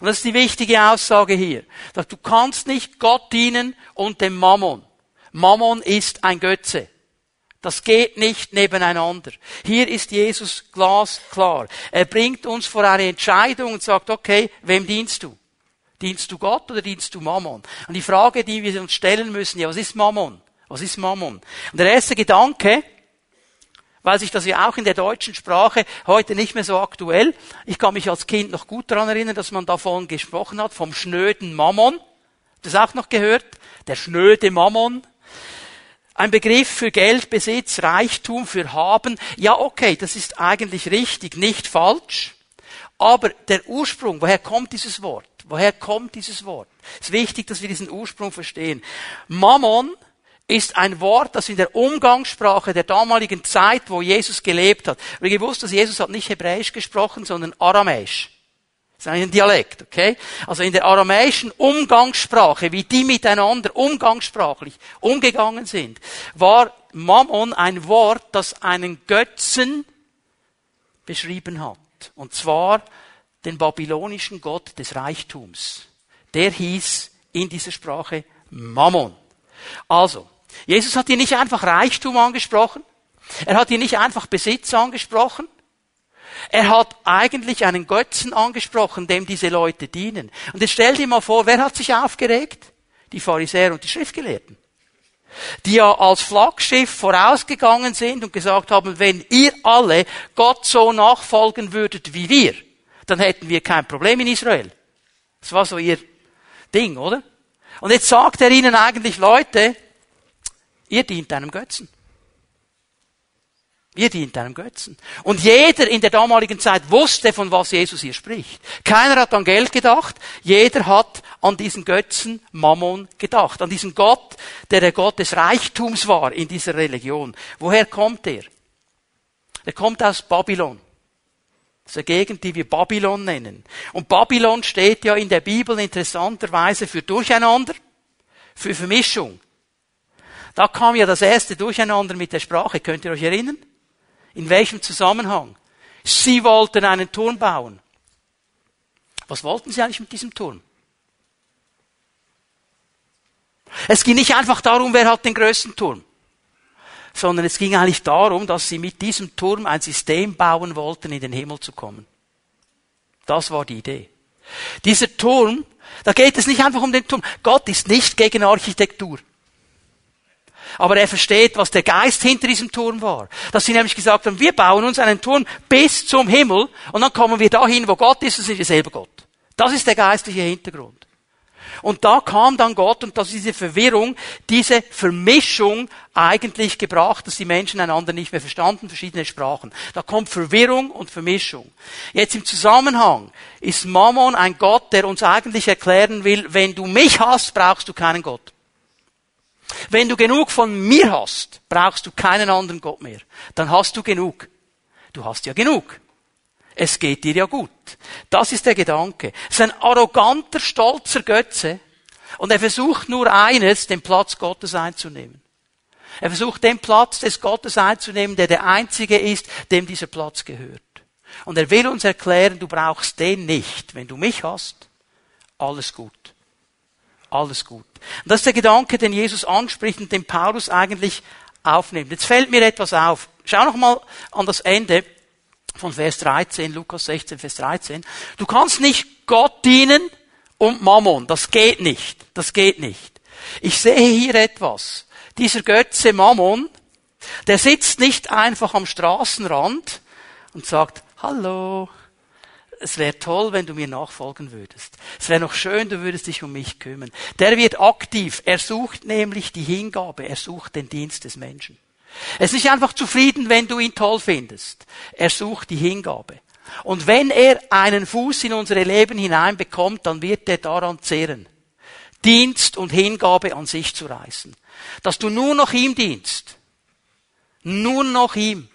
Und das ist die wichtige Aussage hier. Du kannst nicht Gott dienen und dem Mammon. Mammon ist ein Götze. Das geht nicht nebeneinander. Hier ist Jesus glasklar. Er bringt uns vor eine Entscheidung und sagt, okay, wem dienst du? Dienst du Gott oder dienst du Mammon? Und die Frage, die wir uns stellen müssen, ja, was ist Mammon? Was ist Mammon? Und der erste Gedanke, weil sich das ja auch in der deutschen Sprache heute nicht mehr so aktuell, ich kann mich als Kind noch gut daran erinnern, dass man davon gesprochen hat, vom schnöden Mammon. Das auch noch gehört? Der schnöde Mammon. Ein Begriff für Geld, Besitz, Reichtum, für Haben. Ja, okay, das ist eigentlich richtig, nicht falsch. Aber der Ursprung, woher kommt dieses Wort? Woher kommt dieses Wort? Es ist wichtig, dass wir diesen Ursprung verstehen. Mammon ist ein Wort, das in der Umgangssprache der damaligen Zeit, wo Jesus gelebt hat. Wir gewusst, dass Jesus hat nicht Hebräisch gesprochen, sondern Aramäisch. Das ist ein Dialekt, okay? Also in der aramäischen Umgangssprache, wie die miteinander umgangssprachlich umgegangen sind, war Mammon ein Wort, das einen Götzen beschrieben hat. Und zwar den babylonischen Gott des Reichtums. Der hieß in dieser Sprache Mammon. Also, Jesus hat hier nicht einfach Reichtum angesprochen, Er hat hier nicht einfach Besitz angesprochen. Er hat eigentlich einen Götzen angesprochen, dem diese Leute dienen. Und jetzt stell dir mal vor, wer hat sich aufgeregt? Die Pharisäer und die Schriftgelehrten. Die ja als Flaggschiff vorausgegangen sind und gesagt haben, wenn ihr alle Gott so nachfolgen würdet wie wir, dann hätten wir kein Problem in Israel. Das war so ihr Ding, oder? Und jetzt sagt er ihnen eigentlich, Leute, ihr dient einem Götzen. Ihr dient einem Götzen. Und jeder in der damaligen Zeit wusste, von was Jesus hier spricht. Keiner hat an Geld gedacht, jeder hat an diesen Götzen Mammon gedacht, an diesen Gott, der der Gott des Reichtums war in dieser Religion. Woher kommt er? Er kommt aus Babylon. Das ist eine Gegend, die wir Babylon nennen. Und Babylon steht ja in der Bibel interessanterweise für Durcheinander, für Vermischung. Da kam ja das erste Durcheinander mit der Sprache. Könnt ihr euch erinnern? In welchem Zusammenhang? Sie wollten einen Turm bauen. Was wollten sie eigentlich mit diesem Turm? Es ging nicht einfach darum, wer hat den größten Turm sondern es ging eigentlich darum, dass sie mit diesem Turm ein System bauen wollten, in den Himmel zu kommen. Das war die Idee. Dieser Turm, da geht es nicht einfach um den Turm. Gott ist nicht gegen Architektur. Aber er versteht, was der Geist hinter diesem Turm war. Dass sie nämlich gesagt haben, wir bauen uns einen Turm bis zum Himmel und dann kommen wir dahin, wo Gott ist und sind wir selber Gott. Das ist der geistliche Hintergrund. Und da kam dann Gott und das ist diese Verwirrung, diese Vermischung eigentlich gebracht, dass die Menschen einander nicht mehr verstanden, verschiedene Sprachen. Da kommt Verwirrung und Vermischung. Jetzt im Zusammenhang ist Mammon ein Gott, der uns eigentlich erklären will, wenn du mich hast, brauchst du keinen Gott. Wenn du genug von mir hast, brauchst du keinen anderen Gott mehr. Dann hast du genug. Du hast ja genug. Es geht dir ja gut. Das ist der Gedanke. Es ist ein arroganter, stolzer Götze. Und er versucht nur eines, den Platz Gottes einzunehmen. Er versucht den Platz des Gottes einzunehmen, der der einzige ist, dem dieser Platz gehört. Und er will uns erklären, du brauchst den nicht. Wenn du mich hast, alles gut. Alles gut. Und das ist der Gedanke, den Jesus anspricht und den Paulus eigentlich aufnimmt. Jetzt fällt mir etwas auf. Schau noch mal an das Ende von Vers 13, Lukas 16, Vers 13. Du kannst nicht Gott dienen und Mammon. Das geht nicht. Das geht nicht. Ich sehe hier etwas. Dieser Götze Mammon, der sitzt nicht einfach am Straßenrand und sagt, hallo, es wäre toll, wenn du mir nachfolgen würdest. Es wäre noch schön, du würdest dich um mich kümmern. Der wird aktiv. Er sucht nämlich die Hingabe. Er sucht den Dienst des Menschen. Er ist nicht einfach zufrieden, wenn du ihn toll findest. Er sucht die Hingabe. Und wenn er einen Fuß in unsere Leben hineinbekommt, dann wird er daran zehren. Dienst und Hingabe an sich zu reißen. Dass du nur noch ihm dienst. Nur noch ihm.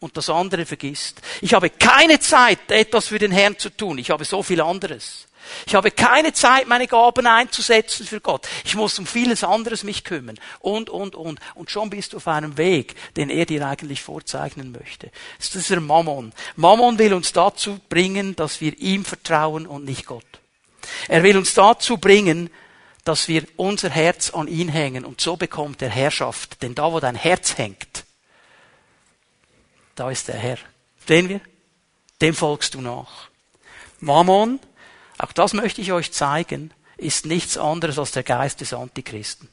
Und das andere vergisst. Ich habe keine Zeit, etwas für den Herrn zu tun. Ich habe so viel anderes. Ich habe keine Zeit, meine Gaben einzusetzen für Gott. Ich muss um vieles anderes mich kümmern. Und, und, und. Und schon bist du auf einem Weg, den er dir eigentlich vorzeichnen möchte. Das ist dieser Mammon. Mammon will uns dazu bringen, dass wir ihm vertrauen und nicht Gott. Er will uns dazu bringen, dass wir unser Herz an ihn hängen und so bekommt er Herrschaft. Denn da, wo dein Herz hängt, da ist der Herr. Sehen wir? Dem folgst du nach. Mammon auch das möchte ich euch zeigen, ist nichts anderes als der Geist des Antichristen.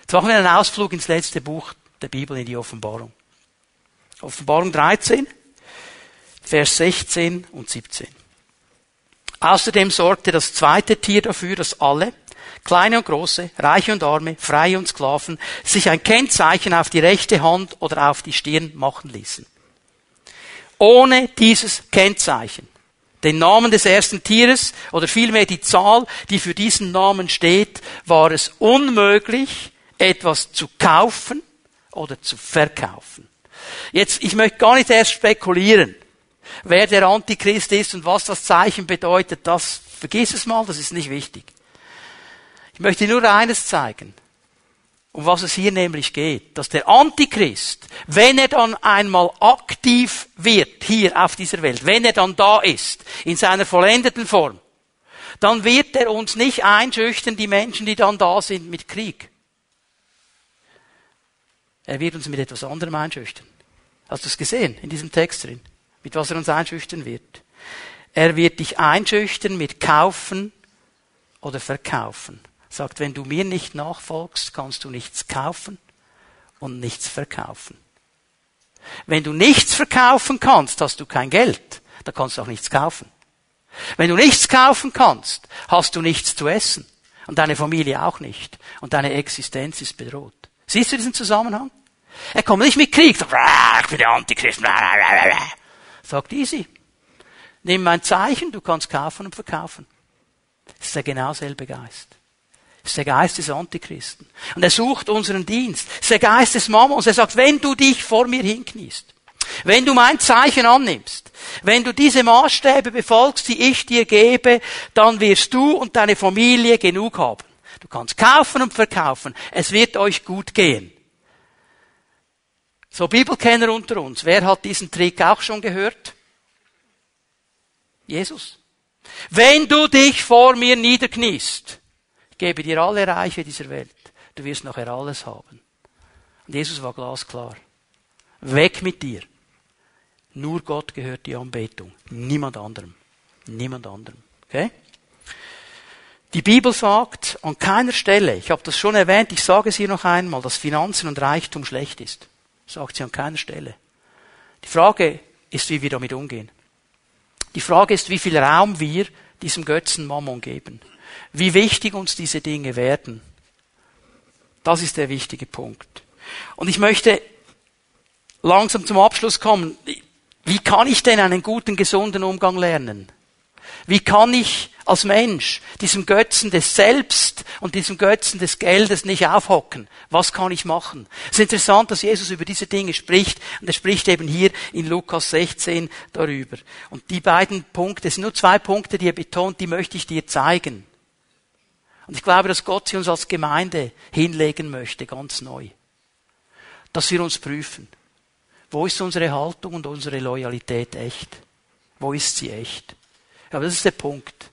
Jetzt machen wir einen Ausflug ins letzte Buch der Bibel, in die Offenbarung. Offenbarung 13, Vers 16 und 17. Außerdem sorgte das zweite Tier dafür, dass alle, kleine und große, reiche und arme, freie und Sklaven, sich ein Kennzeichen auf die rechte Hand oder auf die Stirn machen ließen. Ohne dieses Kennzeichen den Namen des ersten Tieres oder vielmehr die Zahl, die für diesen Namen steht, war es unmöglich, etwas zu kaufen oder zu verkaufen. Jetzt, ich möchte gar nicht erst spekulieren, wer der Antichrist ist und was das Zeichen bedeutet, das vergiss es mal, das ist nicht wichtig. Ich möchte nur eines zeigen um was es hier nämlich geht, dass der Antichrist, wenn er dann einmal aktiv wird hier auf dieser Welt, wenn er dann da ist, in seiner vollendeten Form, dann wird er uns nicht einschüchtern, die Menschen, die dann da sind, mit Krieg. Er wird uns mit etwas anderem einschüchtern. Hast du es gesehen in diesem Text drin? Mit was er uns einschüchtern wird? Er wird dich einschüchtern mit kaufen oder verkaufen. Sagt, wenn du mir nicht nachfolgst, kannst du nichts kaufen und nichts verkaufen. Wenn du nichts verkaufen kannst, hast du kein Geld. Da kannst du auch nichts kaufen. Wenn du nichts kaufen kannst, hast du nichts zu essen. Und deine Familie auch nicht. Und deine Existenz ist bedroht. Siehst du diesen Zusammenhang? Er kommt nicht mit Krieg. Sagt, ich bin der Antichrist. Sagt easy. Nimm mein Zeichen, du kannst kaufen und verkaufen. Das ist der genau selbe Geist. Ist der Geist des Antichristen. Und er sucht unseren Dienst. Ist der Geist des Mammons. Er sagt, wenn du dich vor mir hinkniest, wenn du mein Zeichen annimmst, wenn du diese Maßstäbe befolgst, die ich dir gebe, dann wirst du und deine Familie genug haben. Du kannst kaufen und verkaufen. Es wird euch gut gehen. So Bibelkenner unter uns. Wer hat diesen Trick auch schon gehört? Jesus. Wenn du dich vor mir niederkniest, gebe dir alle Reiche dieser Welt, du wirst nachher alles haben. Und Jesus war glasklar. Weg mit dir. Nur Gott gehört die Anbetung. Niemand anderem. Niemand anderem. Okay? Die Bibel sagt an keiner Stelle, ich habe das schon erwähnt, ich sage es hier noch einmal, dass Finanzen und Reichtum schlecht ist. Sagt sie an keiner Stelle. Die Frage ist, wie wir damit umgehen. Die Frage ist, wie viel Raum wir diesem Götzen Mammon geben. Wie wichtig uns diese Dinge werden. Das ist der wichtige Punkt. Und ich möchte langsam zum Abschluss kommen. Wie kann ich denn einen guten, gesunden Umgang lernen? Wie kann ich als Mensch diesem Götzen des Selbst und diesem Götzen des Geldes nicht aufhocken? Was kann ich machen? Es ist interessant, dass Jesus über diese Dinge spricht und er spricht eben hier in Lukas 16 darüber. Und die beiden Punkte, es sind nur zwei Punkte, die er betont, die möchte ich dir zeigen. Und ich glaube, dass Gott sie uns als Gemeinde hinlegen möchte, ganz neu. Dass wir uns prüfen. Wo ist unsere Haltung und unsere Loyalität echt? Wo ist sie echt? Aber das ist der Punkt.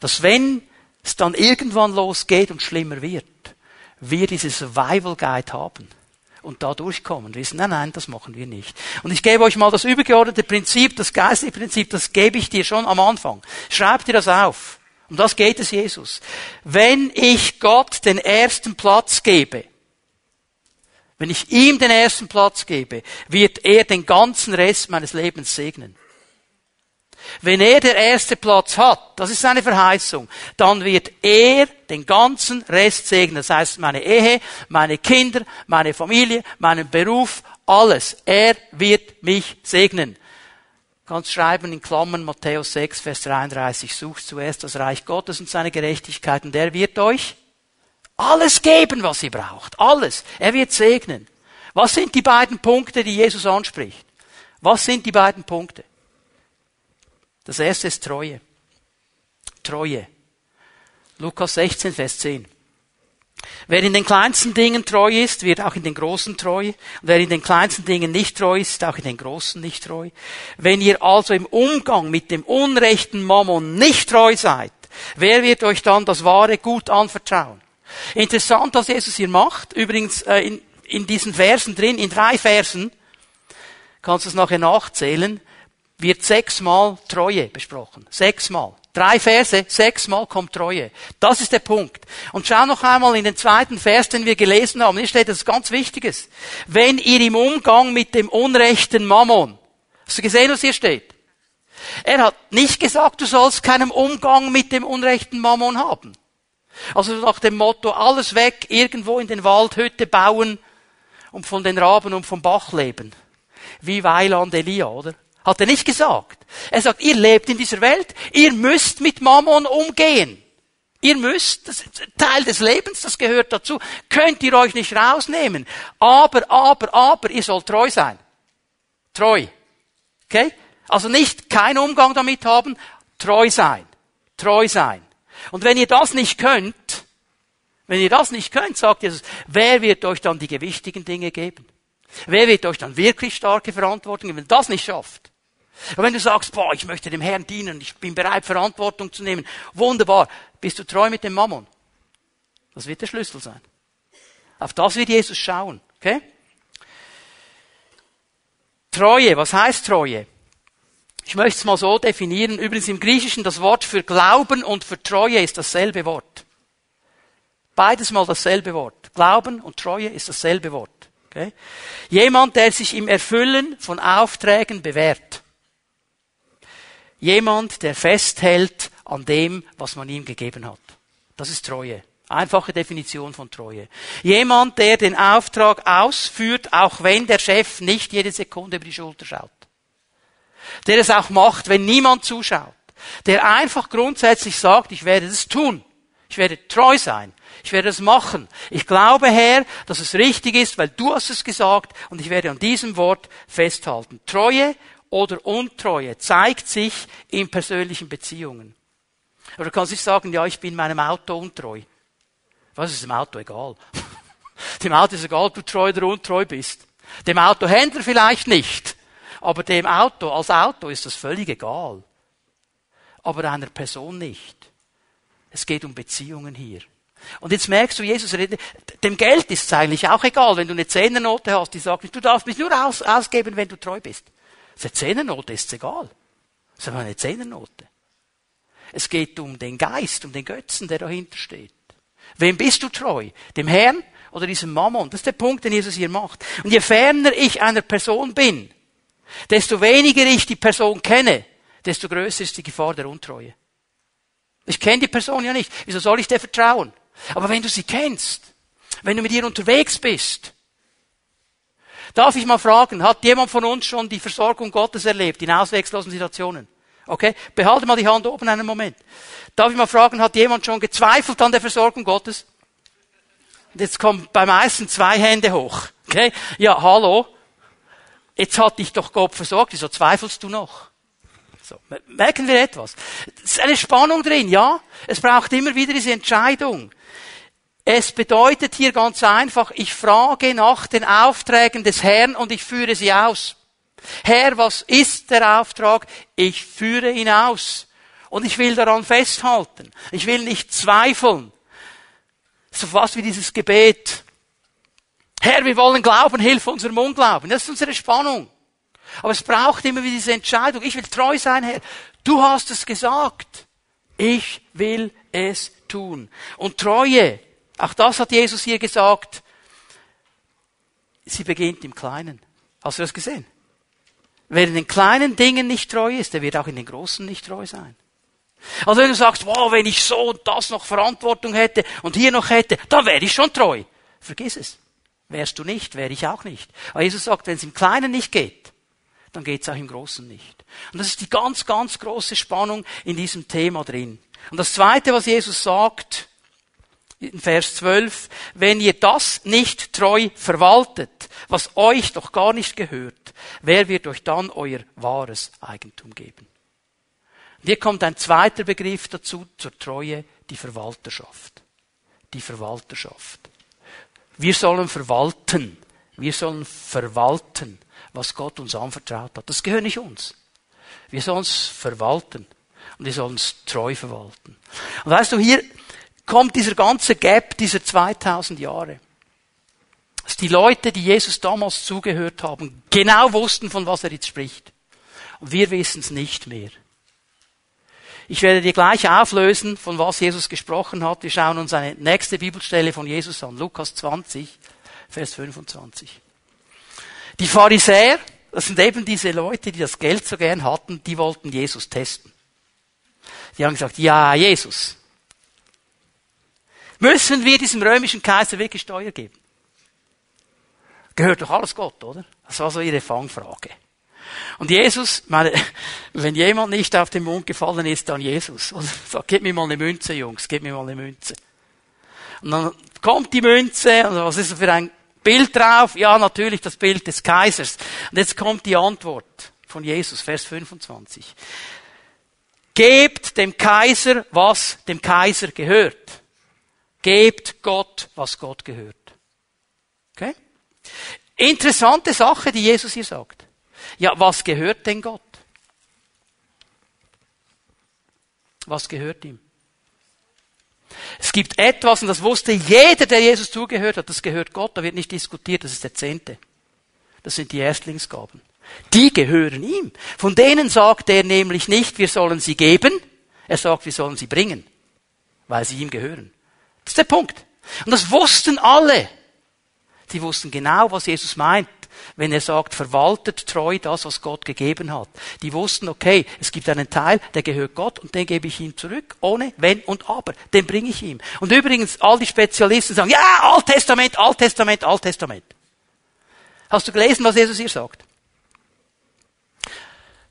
Dass wenn es dann irgendwann losgeht und schlimmer wird, wir diese Survival Guide haben und da durchkommen. Wissen, nein, nein, das machen wir nicht. Und ich gebe euch mal das übergeordnete Prinzip, das geistliche Prinzip, das gebe ich dir schon am Anfang. Schreib dir das auf. Um das geht es Jesus. Wenn ich Gott den ersten Platz gebe, wenn ich ihm den ersten Platz gebe, wird er den ganzen Rest meines Lebens segnen. Wenn er der erste Platz hat, das ist seine Verheißung, dann wird er den ganzen Rest segnen. Das heißt, meine Ehe, meine Kinder, meine Familie, meinen Beruf, alles. Er wird mich segnen. Kannst schreiben in Klammern Matthäus 6, Vers 33, sucht zuerst das Reich Gottes und seine Gerechtigkeit und er wird euch alles geben, was ihr braucht. Alles. Er wird segnen. Was sind die beiden Punkte, die Jesus anspricht? Was sind die beiden Punkte? Das erste ist Treue. Treue. Lukas 16, Vers 10. Wer in den kleinsten Dingen treu ist, wird auch in den großen treu. Und wer in den kleinsten Dingen nicht treu ist, auch in den großen nicht treu. Wenn ihr also im Umgang mit dem unrechten Mammon nicht treu seid, wer wird euch dann das wahre Gut anvertrauen? Interessant, was Jesus hier macht. Übrigens äh, in, in diesen Versen drin, in drei Versen, kannst du es nachher nachzählen, wird sechsmal Treue besprochen. Sechsmal. Drei Verse, sechsmal kommt Treue. Das ist der Punkt. Und schau noch einmal in den zweiten Vers, den wir gelesen haben. Hier steht etwas ganz Wichtiges. Wenn ihr im Umgang mit dem unrechten Mammon, hast du gesehen, was hier steht? Er hat nicht gesagt, du sollst keinen Umgang mit dem unrechten Mammon haben. Also nach dem Motto, alles weg, irgendwo in den Wald Hütte bauen und von den Raben und vom Bach leben. Wie Weiland Elia, oder? Hat er nicht gesagt. Er sagt, ihr lebt in dieser Welt, ihr müsst mit Mammon umgehen. Ihr müsst, das ist Teil des Lebens, das gehört dazu. Könnt ihr euch nicht rausnehmen. Aber, aber, aber, ihr sollt treu sein. Treu. Okay? Also nicht kein Umgang damit haben, treu sein. Treu sein. Und wenn ihr das nicht könnt, wenn ihr das nicht könnt, sagt Jesus, wer wird euch dann die gewichtigen Dinge geben? Wer wird euch dann wirklich starke Verantwortung geben, wenn ihr das nicht schafft? Und wenn du sagst, boah, ich möchte dem Herrn dienen, ich bin bereit, Verantwortung zu nehmen, wunderbar, bist du treu mit dem Mammon? Das wird der Schlüssel sein. Auf das wird Jesus schauen, okay? Treue, was heißt Treue? Ich möchte es mal so definieren. Übrigens im Griechischen das Wort für Glauben und für Treue ist dasselbe Wort. Beides mal dasselbe Wort. Glauben und Treue ist dasselbe Wort. Okay? Jemand, der sich im Erfüllen von Aufträgen bewährt. Jemand, der festhält an dem, was man ihm gegeben hat. Das ist Treue. Einfache Definition von Treue. Jemand, der den Auftrag ausführt, auch wenn der Chef nicht jede Sekunde über die Schulter schaut. Der es auch macht, wenn niemand zuschaut. Der einfach grundsätzlich sagt, ich werde es tun. Ich werde treu sein. Ich werde es machen. Ich glaube, Herr, dass es richtig ist, weil du hast es gesagt und ich werde an diesem Wort festhalten. Treue oder Untreue zeigt sich in persönlichen Beziehungen. Oder du kannst nicht sagen, ja, ich bin meinem Auto untreu. Was ist dem Auto egal? dem Auto ist egal, ob du treu oder untreu bist. Dem Autohändler vielleicht nicht. Aber dem Auto, als Auto ist das völlig egal. Aber einer Person nicht. Es geht um Beziehungen hier. Und jetzt merkst du, Jesus redet, dem Geld ist es eigentlich auch egal, wenn du eine Zehnernote hast, die sagt, du darfst mich nur aus, ausgeben, wenn du treu bist. Das ist eine Zehnernote ist es egal. Das ist aber eine Zehnernote. Es geht um den Geist, um den Götzen, der dahinter steht. Wem bist du treu? Dem Herrn oder diesem Mammon? Das ist der Punkt, den Jesus hier macht. Und je ferner ich einer Person bin, desto weniger ich die Person kenne, desto größer ist die Gefahr der Untreue. Ich kenne die Person ja nicht. Wieso soll ich dir vertrauen? Aber wenn du sie kennst, wenn du mit ihr unterwegs bist, darf ich mal fragen, hat jemand von uns schon die Versorgung Gottes erlebt in ausweglosen Situationen? Okay? Behalte mal die Hand oben einen Moment. Darf ich mal fragen, hat jemand schon gezweifelt an der Versorgung Gottes? Jetzt kommen bei meisten zwei Hände hoch. Okay? Ja, hallo. Jetzt hat dich doch Gott versorgt. Wieso zweifelst du noch? So. Merken wir etwas? Es ist eine Spannung drin, ja? Es braucht immer wieder diese Entscheidung. Es bedeutet hier ganz einfach, ich frage nach den Aufträgen des Herrn und ich führe sie aus. Herr, was ist der Auftrag? Ich führe ihn aus. Und ich will daran festhalten. Ich will nicht zweifeln. So fast wie dieses Gebet. Herr, wir wollen glauben, hilf unserem Unglauben. Das ist unsere Spannung. Aber es braucht immer wieder diese Entscheidung. Ich will treu sein, Herr. Du hast es gesagt. Ich will es tun. Und Treue, auch das hat Jesus hier gesagt, sie beginnt im Kleinen. Hast du das gesehen? Wer in den kleinen Dingen nicht treu ist, der wird auch in den großen nicht treu sein. Also wenn du sagst, wow, wenn ich so und das noch Verantwortung hätte und hier noch hätte, dann wäre ich schon treu. Vergiss es. Wärst du nicht, wäre ich auch nicht. Aber Jesus sagt, wenn es im Kleinen nicht geht, dann geht es auch im Großen nicht. Und das ist die ganz, ganz große Spannung in diesem Thema drin. Und das Zweite, was Jesus sagt, in Vers 12, wenn ihr das nicht treu verwaltet, was euch doch gar nicht gehört, wer wird euch dann euer wahres Eigentum geben? Und hier kommt ein zweiter Begriff dazu, zur Treue, die Verwalterschaft. Die Verwalterschaft. Wir sollen verwalten. Wir sollen verwalten, was Gott uns anvertraut hat. Das gehört nicht uns. Wir sollen es verwalten. Und wir sollen es treu verwalten. Und weißt du, hier kommt dieser ganze Gap dieser 2000 Jahre. Dass die Leute, die Jesus damals zugehört haben, genau wussten, von was er jetzt spricht. Und wir wissen es nicht mehr. Ich werde dir gleich auflösen, von was Jesus gesprochen hat. Wir schauen uns eine nächste Bibelstelle von Jesus an. Lukas 20, Vers 25. Die Pharisäer, das sind eben diese Leute, die das Geld so gern hatten, die wollten Jesus testen. Die haben gesagt, ja, Jesus, müssen wir diesem römischen Kaiser wirklich Steuer geben? Gehört doch alles Gott, oder? Das war so ihre Fangfrage. Und Jesus, meine, wenn jemand nicht auf den Mund gefallen ist, dann Jesus. Und sagt, gib mir mal eine Münze, Jungs, gib mir mal eine Münze. Und dann kommt die Münze, und was ist für ein Bild drauf? Ja, natürlich das Bild des Kaisers. Und jetzt kommt die Antwort von Jesus, Vers 25. Gebt dem Kaiser, was dem Kaiser gehört. Gebt Gott, was Gott gehört. Okay? Interessante Sache, die Jesus hier sagt. Ja, was gehört denn Gott? Was gehört ihm? Es gibt etwas, und das wusste jeder, der Jesus zugehört hat, das gehört Gott, da wird nicht diskutiert, das ist der Zehnte. Das sind die Erstlingsgaben. Die gehören ihm. Von denen sagt er nämlich nicht, wir sollen sie geben, er sagt, wir sollen sie bringen, weil sie ihm gehören. Das ist der Punkt. Und das wussten alle. Die wussten genau, was Jesus meint, wenn er sagt, verwaltet treu das, was Gott gegeben hat. Die wussten, okay, es gibt einen Teil, der gehört Gott und den gebe ich ihm zurück, ohne Wenn und Aber. Den bringe ich ihm. Und übrigens, all die Spezialisten sagen, ja, Alttestament, Alttestament, Alttestament. Hast du gelesen, was Jesus hier sagt?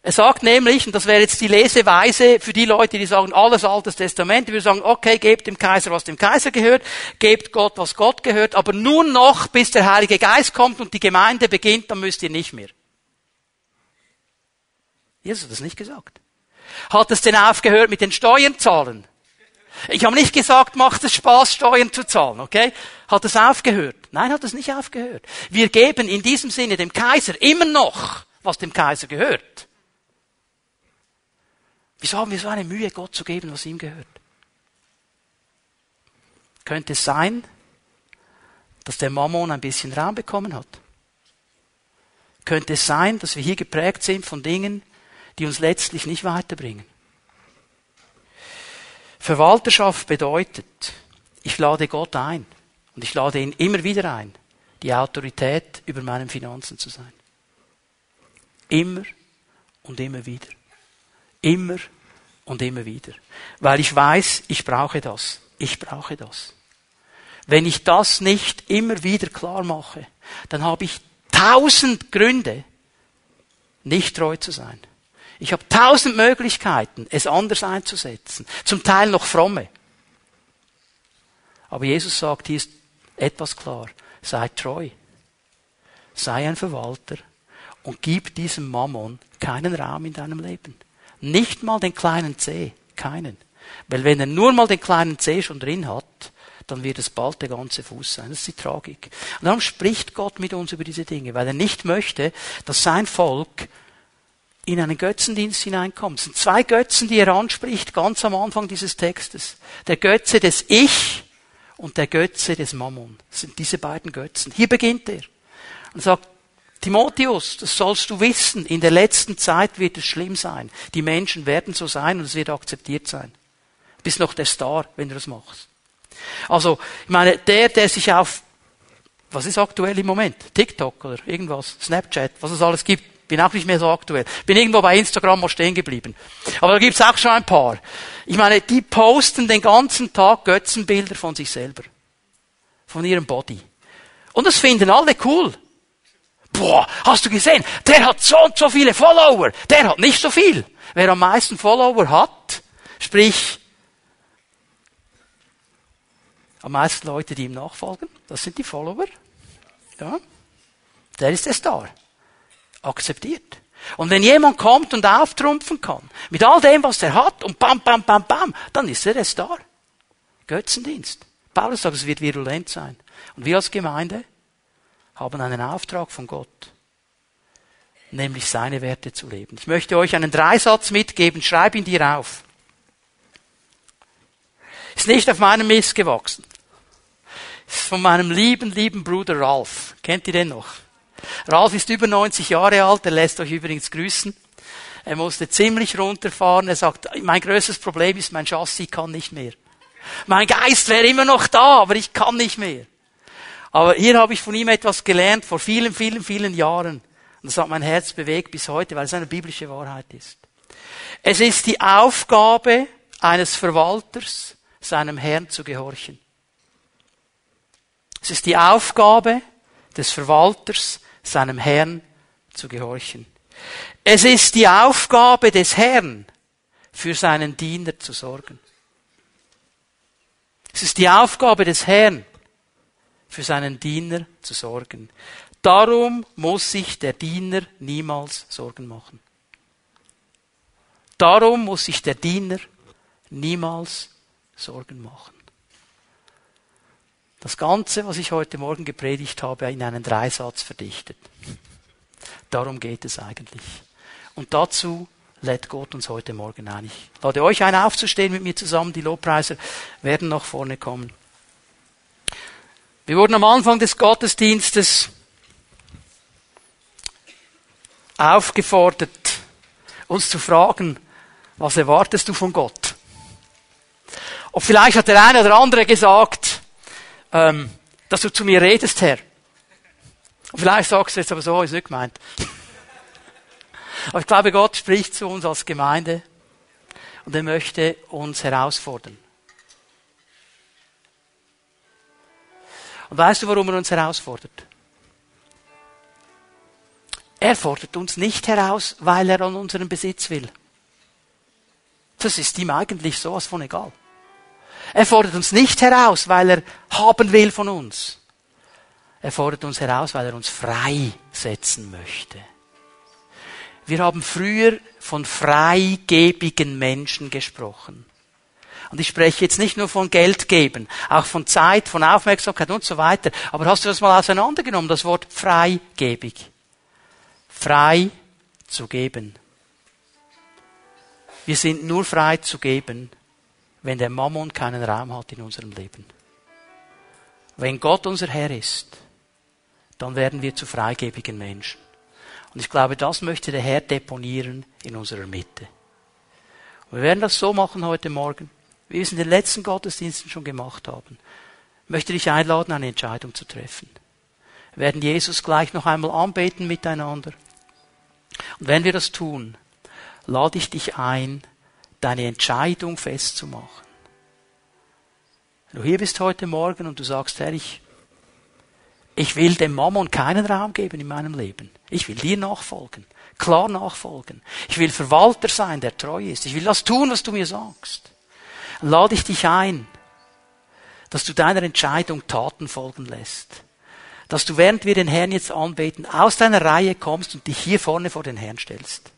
Er sagt nämlich, und das wäre jetzt die Leseweise für die Leute, die sagen, alles Altes Testament, die würden sagen, okay, gebt dem Kaiser, was dem Kaiser gehört, gebt Gott, was Gott gehört, aber nur noch, bis der Heilige Geist kommt und die Gemeinde beginnt, dann müsst ihr nicht mehr. Jesus hat das nicht gesagt. Hat es denn aufgehört mit den Steuern zahlen? Ich habe nicht gesagt, macht es Spaß, Steuern zu zahlen, okay? Hat es aufgehört? Nein, hat es nicht aufgehört. Wir geben in diesem Sinne dem Kaiser immer noch, was dem Kaiser gehört. Wieso haben wir so eine Mühe, Gott zu geben, was ihm gehört? Könnte es sein, dass der Mammon ein bisschen Raum bekommen hat? Könnte es sein, dass wir hier geprägt sind von Dingen, die uns letztlich nicht weiterbringen? Verwalterschaft bedeutet, ich lade Gott ein und ich lade ihn immer wieder ein, die Autorität über meinen Finanzen zu sein. Immer und immer wieder. Immer und immer wieder. Weil ich weiß, ich brauche das. Ich brauche das. Wenn ich das nicht immer wieder klar mache, dann habe ich tausend Gründe, nicht treu zu sein. Ich habe tausend Möglichkeiten, es anders einzusetzen. Zum Teil noch fromme. Aber Jesus sagt, hier ist etwas klar. Sei treu. Sei ein Verwalter und gib diesem Mammon keinen Raum in deinem Leben. Nicht mal den kleinen C. Keinen. Weil wenn er nur mal den kleinen C schon drin hat, dann wird es bald der ganze Fuß sein. Das ist die Tragik. Und darum spricht Gott mit uns über diese Dinge, weil er nicht möchte, dass sein Volk in einen Götzendienst hineinkommt. Es sind zwei Götzen, die er anspricht, ganz am Anfang dieses Textes. Der Götze des Ich und der Götze des Mammon. Das sind diese beiden Götzen. Hier beginnt er. Und sagt, Timotheus, das sollst du wissen, in der letzten Zeit wird es schlimm sein. Die Menschen werden so sein und es wird akzeptiert sein. Du bist noch der Star, wenn du das machst. Also, ich meine, der, der sich auf, was ist aktuell im Moment? TikTok oder irgendwas, Snapchat, was es alles gibt, bin auch nicht mehr so aktuell. Bin irgendwo bei Instagram mal stehen geblieben. Aber da gibt's auch schon ein paar. Ich meine, die posten den ganzen Tag Götzenbilder von sich selber. Von ihrem Body. Und das finden alle cool boah, hast du gesehen, der hat so und so viele Follower, der hat nicht so viel. Wer am meisten Follower hat, sprich, am meisten Leute, die ihm nachfolgen, das sind die Follower, ja, der ist der Star. Akzeptiert. Und wenn jemand kommt und auftrumpfen kann, mit all dem, was er hat, und bam, bam, bam, bam, dann ist er der Star. Götzendienst. Paulus sagt, es wird virulent sein. Und wir als Gemeinde haben einen Auftrag von Gott, nämlich seine Werte zu leben. Ich möchte euch einen Dreisatz mitgeben, schreib ihn dir auf. Ist nicht auf meinem Mist gewachsen. Ist von meinem lieben, lieben Bruder Ralf. Kennt ihr den noch? Ralf ist über 90 Jahre alt, er lässt euch übrigens grüßen. Er musste ziemlich runterfahren. Er sagt, mein größtes Problem ist, mein Chassis kann nicht mehr. Mein Geist wäre immer noch da, aber ich kann nicht mehr. Aber hier habe ich von ihm etwas gelernt vor vielen, vielen, vielen Jahren. Und das hat mein Herz bewegt bis heute, weil es eine biblische Wahrheit ist. Es ist die Aufgabe eines Verwalters, seinem Herrn zu gehorchen. Es ist die Aufgabe des Verwalters, seinem Herrn zu gehorchen. Es ist die Aufgabe des Herrn, für seinen Diener zu sorgen. Es ist die Aufgabe des Herrn, für seinen Diener zu sorgen. Darum muss sich der Diener niemals Sorgen machen. Darum muss sich der Diener niemals Sorgen machen. Das Ganze, was ich heute Morgen gepredigt habe, in einen Dreisatz verdichtet. Darum geht es eigentlich. Und dazu lädt Gott uns heute Morgen ein. Ich lade euch ein, aufzustehen mit mir zusammen. Die Lobpreiser werden nach vorne kommen. Wir wurden am Anfang des Gottesdienstes aufgefordert, uns zu fragen, was erwartest du von Gott? Und vielleicht hat der eine oder andere gesagt, ähm, dass du zu mir redest, Herr. Und vielleicht sagst du jetzt aber so, ist nicht gemeint. aber ich glaube, Gott spricht zu uns als Gemeinde und er möchte uns herausfordern. Und weißt du, warum er uns herausfordert? Er fordert uns nicht heraus, weil er an unseren Besitz will. Das ist ihm eigentlich sowas von egal. Er fordert uns nicht heraus, weil er haben will von uns. Er fordert uns heraus, weil er uns freisetzen möchte. Wir haben früher von freigebigen Menschen gesprochen. Und ich spreche jetzt nicht nur von Geld geben, auch von Zeit, von Aufmerksamkeit und so weiter. Aber hast du das mal auseinandergenommen, das Wort freigebig? Frei zu geben. Wir sind nur frei zu geben, wenn der Mammon keinen Raum hat in unserem Leben. Wenn Gott unser Herr ist, dann werden wir zu freigebigen Menschen. Und ich glaube, das möchte der Herr deponieren in unserer Mitte. Und wir werden das so machen heute Morgen, wie wir es in den letzten Gottesdiensten schon gemacht haben. Möchte dich einladen, eine Entscheidung zu treffen. Wir werden Jesus gleich noch einmal anbeten miteinander. Und wenn wir das tun, lade ich dich ein, deine Entscheidung festzumachen. Wenn du hier bist heute Morgen und du sagst, Herr, ich, ich will dem Mammon keinen Raum geben in meinem Leben. Ich will dir nachfolgen. Klar nachfolgen. Ich will Verwalter sein, der treu ist. Ich will das tun, was du mir sagst. Lade ich dich ein, dass du deiner Entscheidung Taten folgen lässt. Dass du, während wir den Herrn jetzt anbeten, aus deiner Reihe kommst und dich hier vorne vor den Herrn stellst.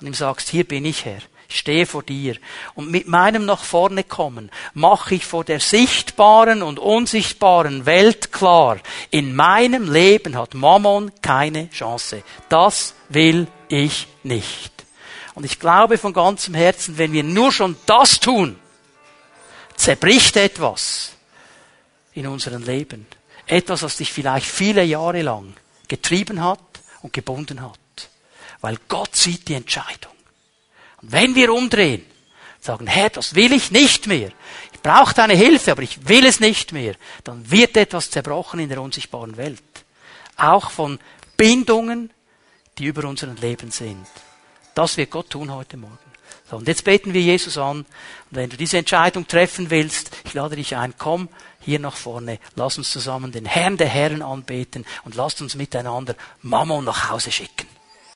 Und ihm sagst, hier bin ich Herr. Ich stehe vor dir. Und mit meinem nach vorne kommen mache ich vor der sichtbaren und unsichtbaren Welt klar, in meinem Leben hat Mammon keine Chance. Das will ich nicht. Und ich glaube von ganzem Herzen, wenn wir nur schon das tun, zerbricht etwas in unserem Leben. Etwas, was dich vielleicht viele Jahre lang getrieben hat und gebunden hat. Weil Gott sieht die Entscheidung. Und wenn wir umdrehen, sagen, Herr, das will ich nicht mehr. Ich brauche deine Hilfe, aber ich will es nicht mehr. Dann wird etwas zerbrochen in der unsichtbaren Welt. Auch von Bindungen, die über unseren Leben sind. Das wird Gott tun heute Morgen. So, und jetzt beten wir Jesus an. Und wenn du diese Entscheidung treffen willst, ich lade dich ein, komm hier nach vorne. Lass uns zusammen den Herrn der Herren anbeten und lasst uns miteinander Mammon nach Hause schicken.